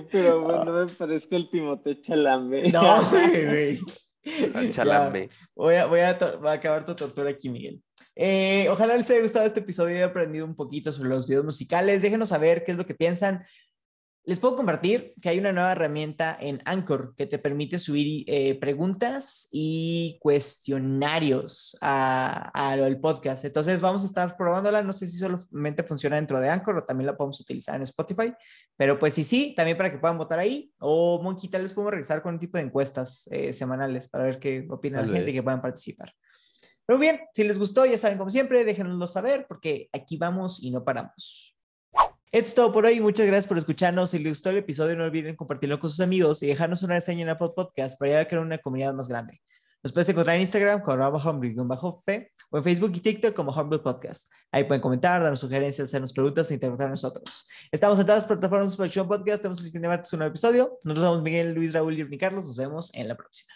Pero bueno, no me parezco el Timote Chalambe. No, güey. Chalambe. voy, a, voy, a, acabar tu tortura aquí, Miguel. Eh, ojalá les haya gustado este episodio y haya aprendido un poquito sobre los videos musicales. Déjenos saber qué es lo que piensan. Les puedo compartir que hay una nueva herramienta en Anchor que te permite subir eh, preguntas y cuestionarios al podcast. Entonces vamos a estar probándola. No sé si solamente funciona dentro de Anchor o también la podemos utilizar en Spotify. Pero pues sí, sí, también para que puedan votar ahí. O Monkey, tal les podemos regresar con un tipo de encuestas eh, semanales para ver qué opina la gente y que puedan participar. Pero bien, si les gustó, ya saben, como siempre, déjenoslo saber porque aquí vamos y no paramos. Esto es todo por hoy. Muchas gracias por escucharnos. Si les gustó el episodio, no olviden compartirlo con sus amigos y dejarnos una reseña en Apple Podcast para llegar a crear una comunidad más grande. Nos puedes encontrar en Instagram como p o en Facebook y TikTok como Humble Podcast. Ahí pueden comentar, darnos sugerencias, hacernos preguntas e interpretar a nosotros. Estamos en todas las plataformas de Show Podcast. Tenemos el siguiente martes un nuevo episodio. Nosotros somos Miguel, Luis, Raúl y Carlos. Nos vemos en la próxima.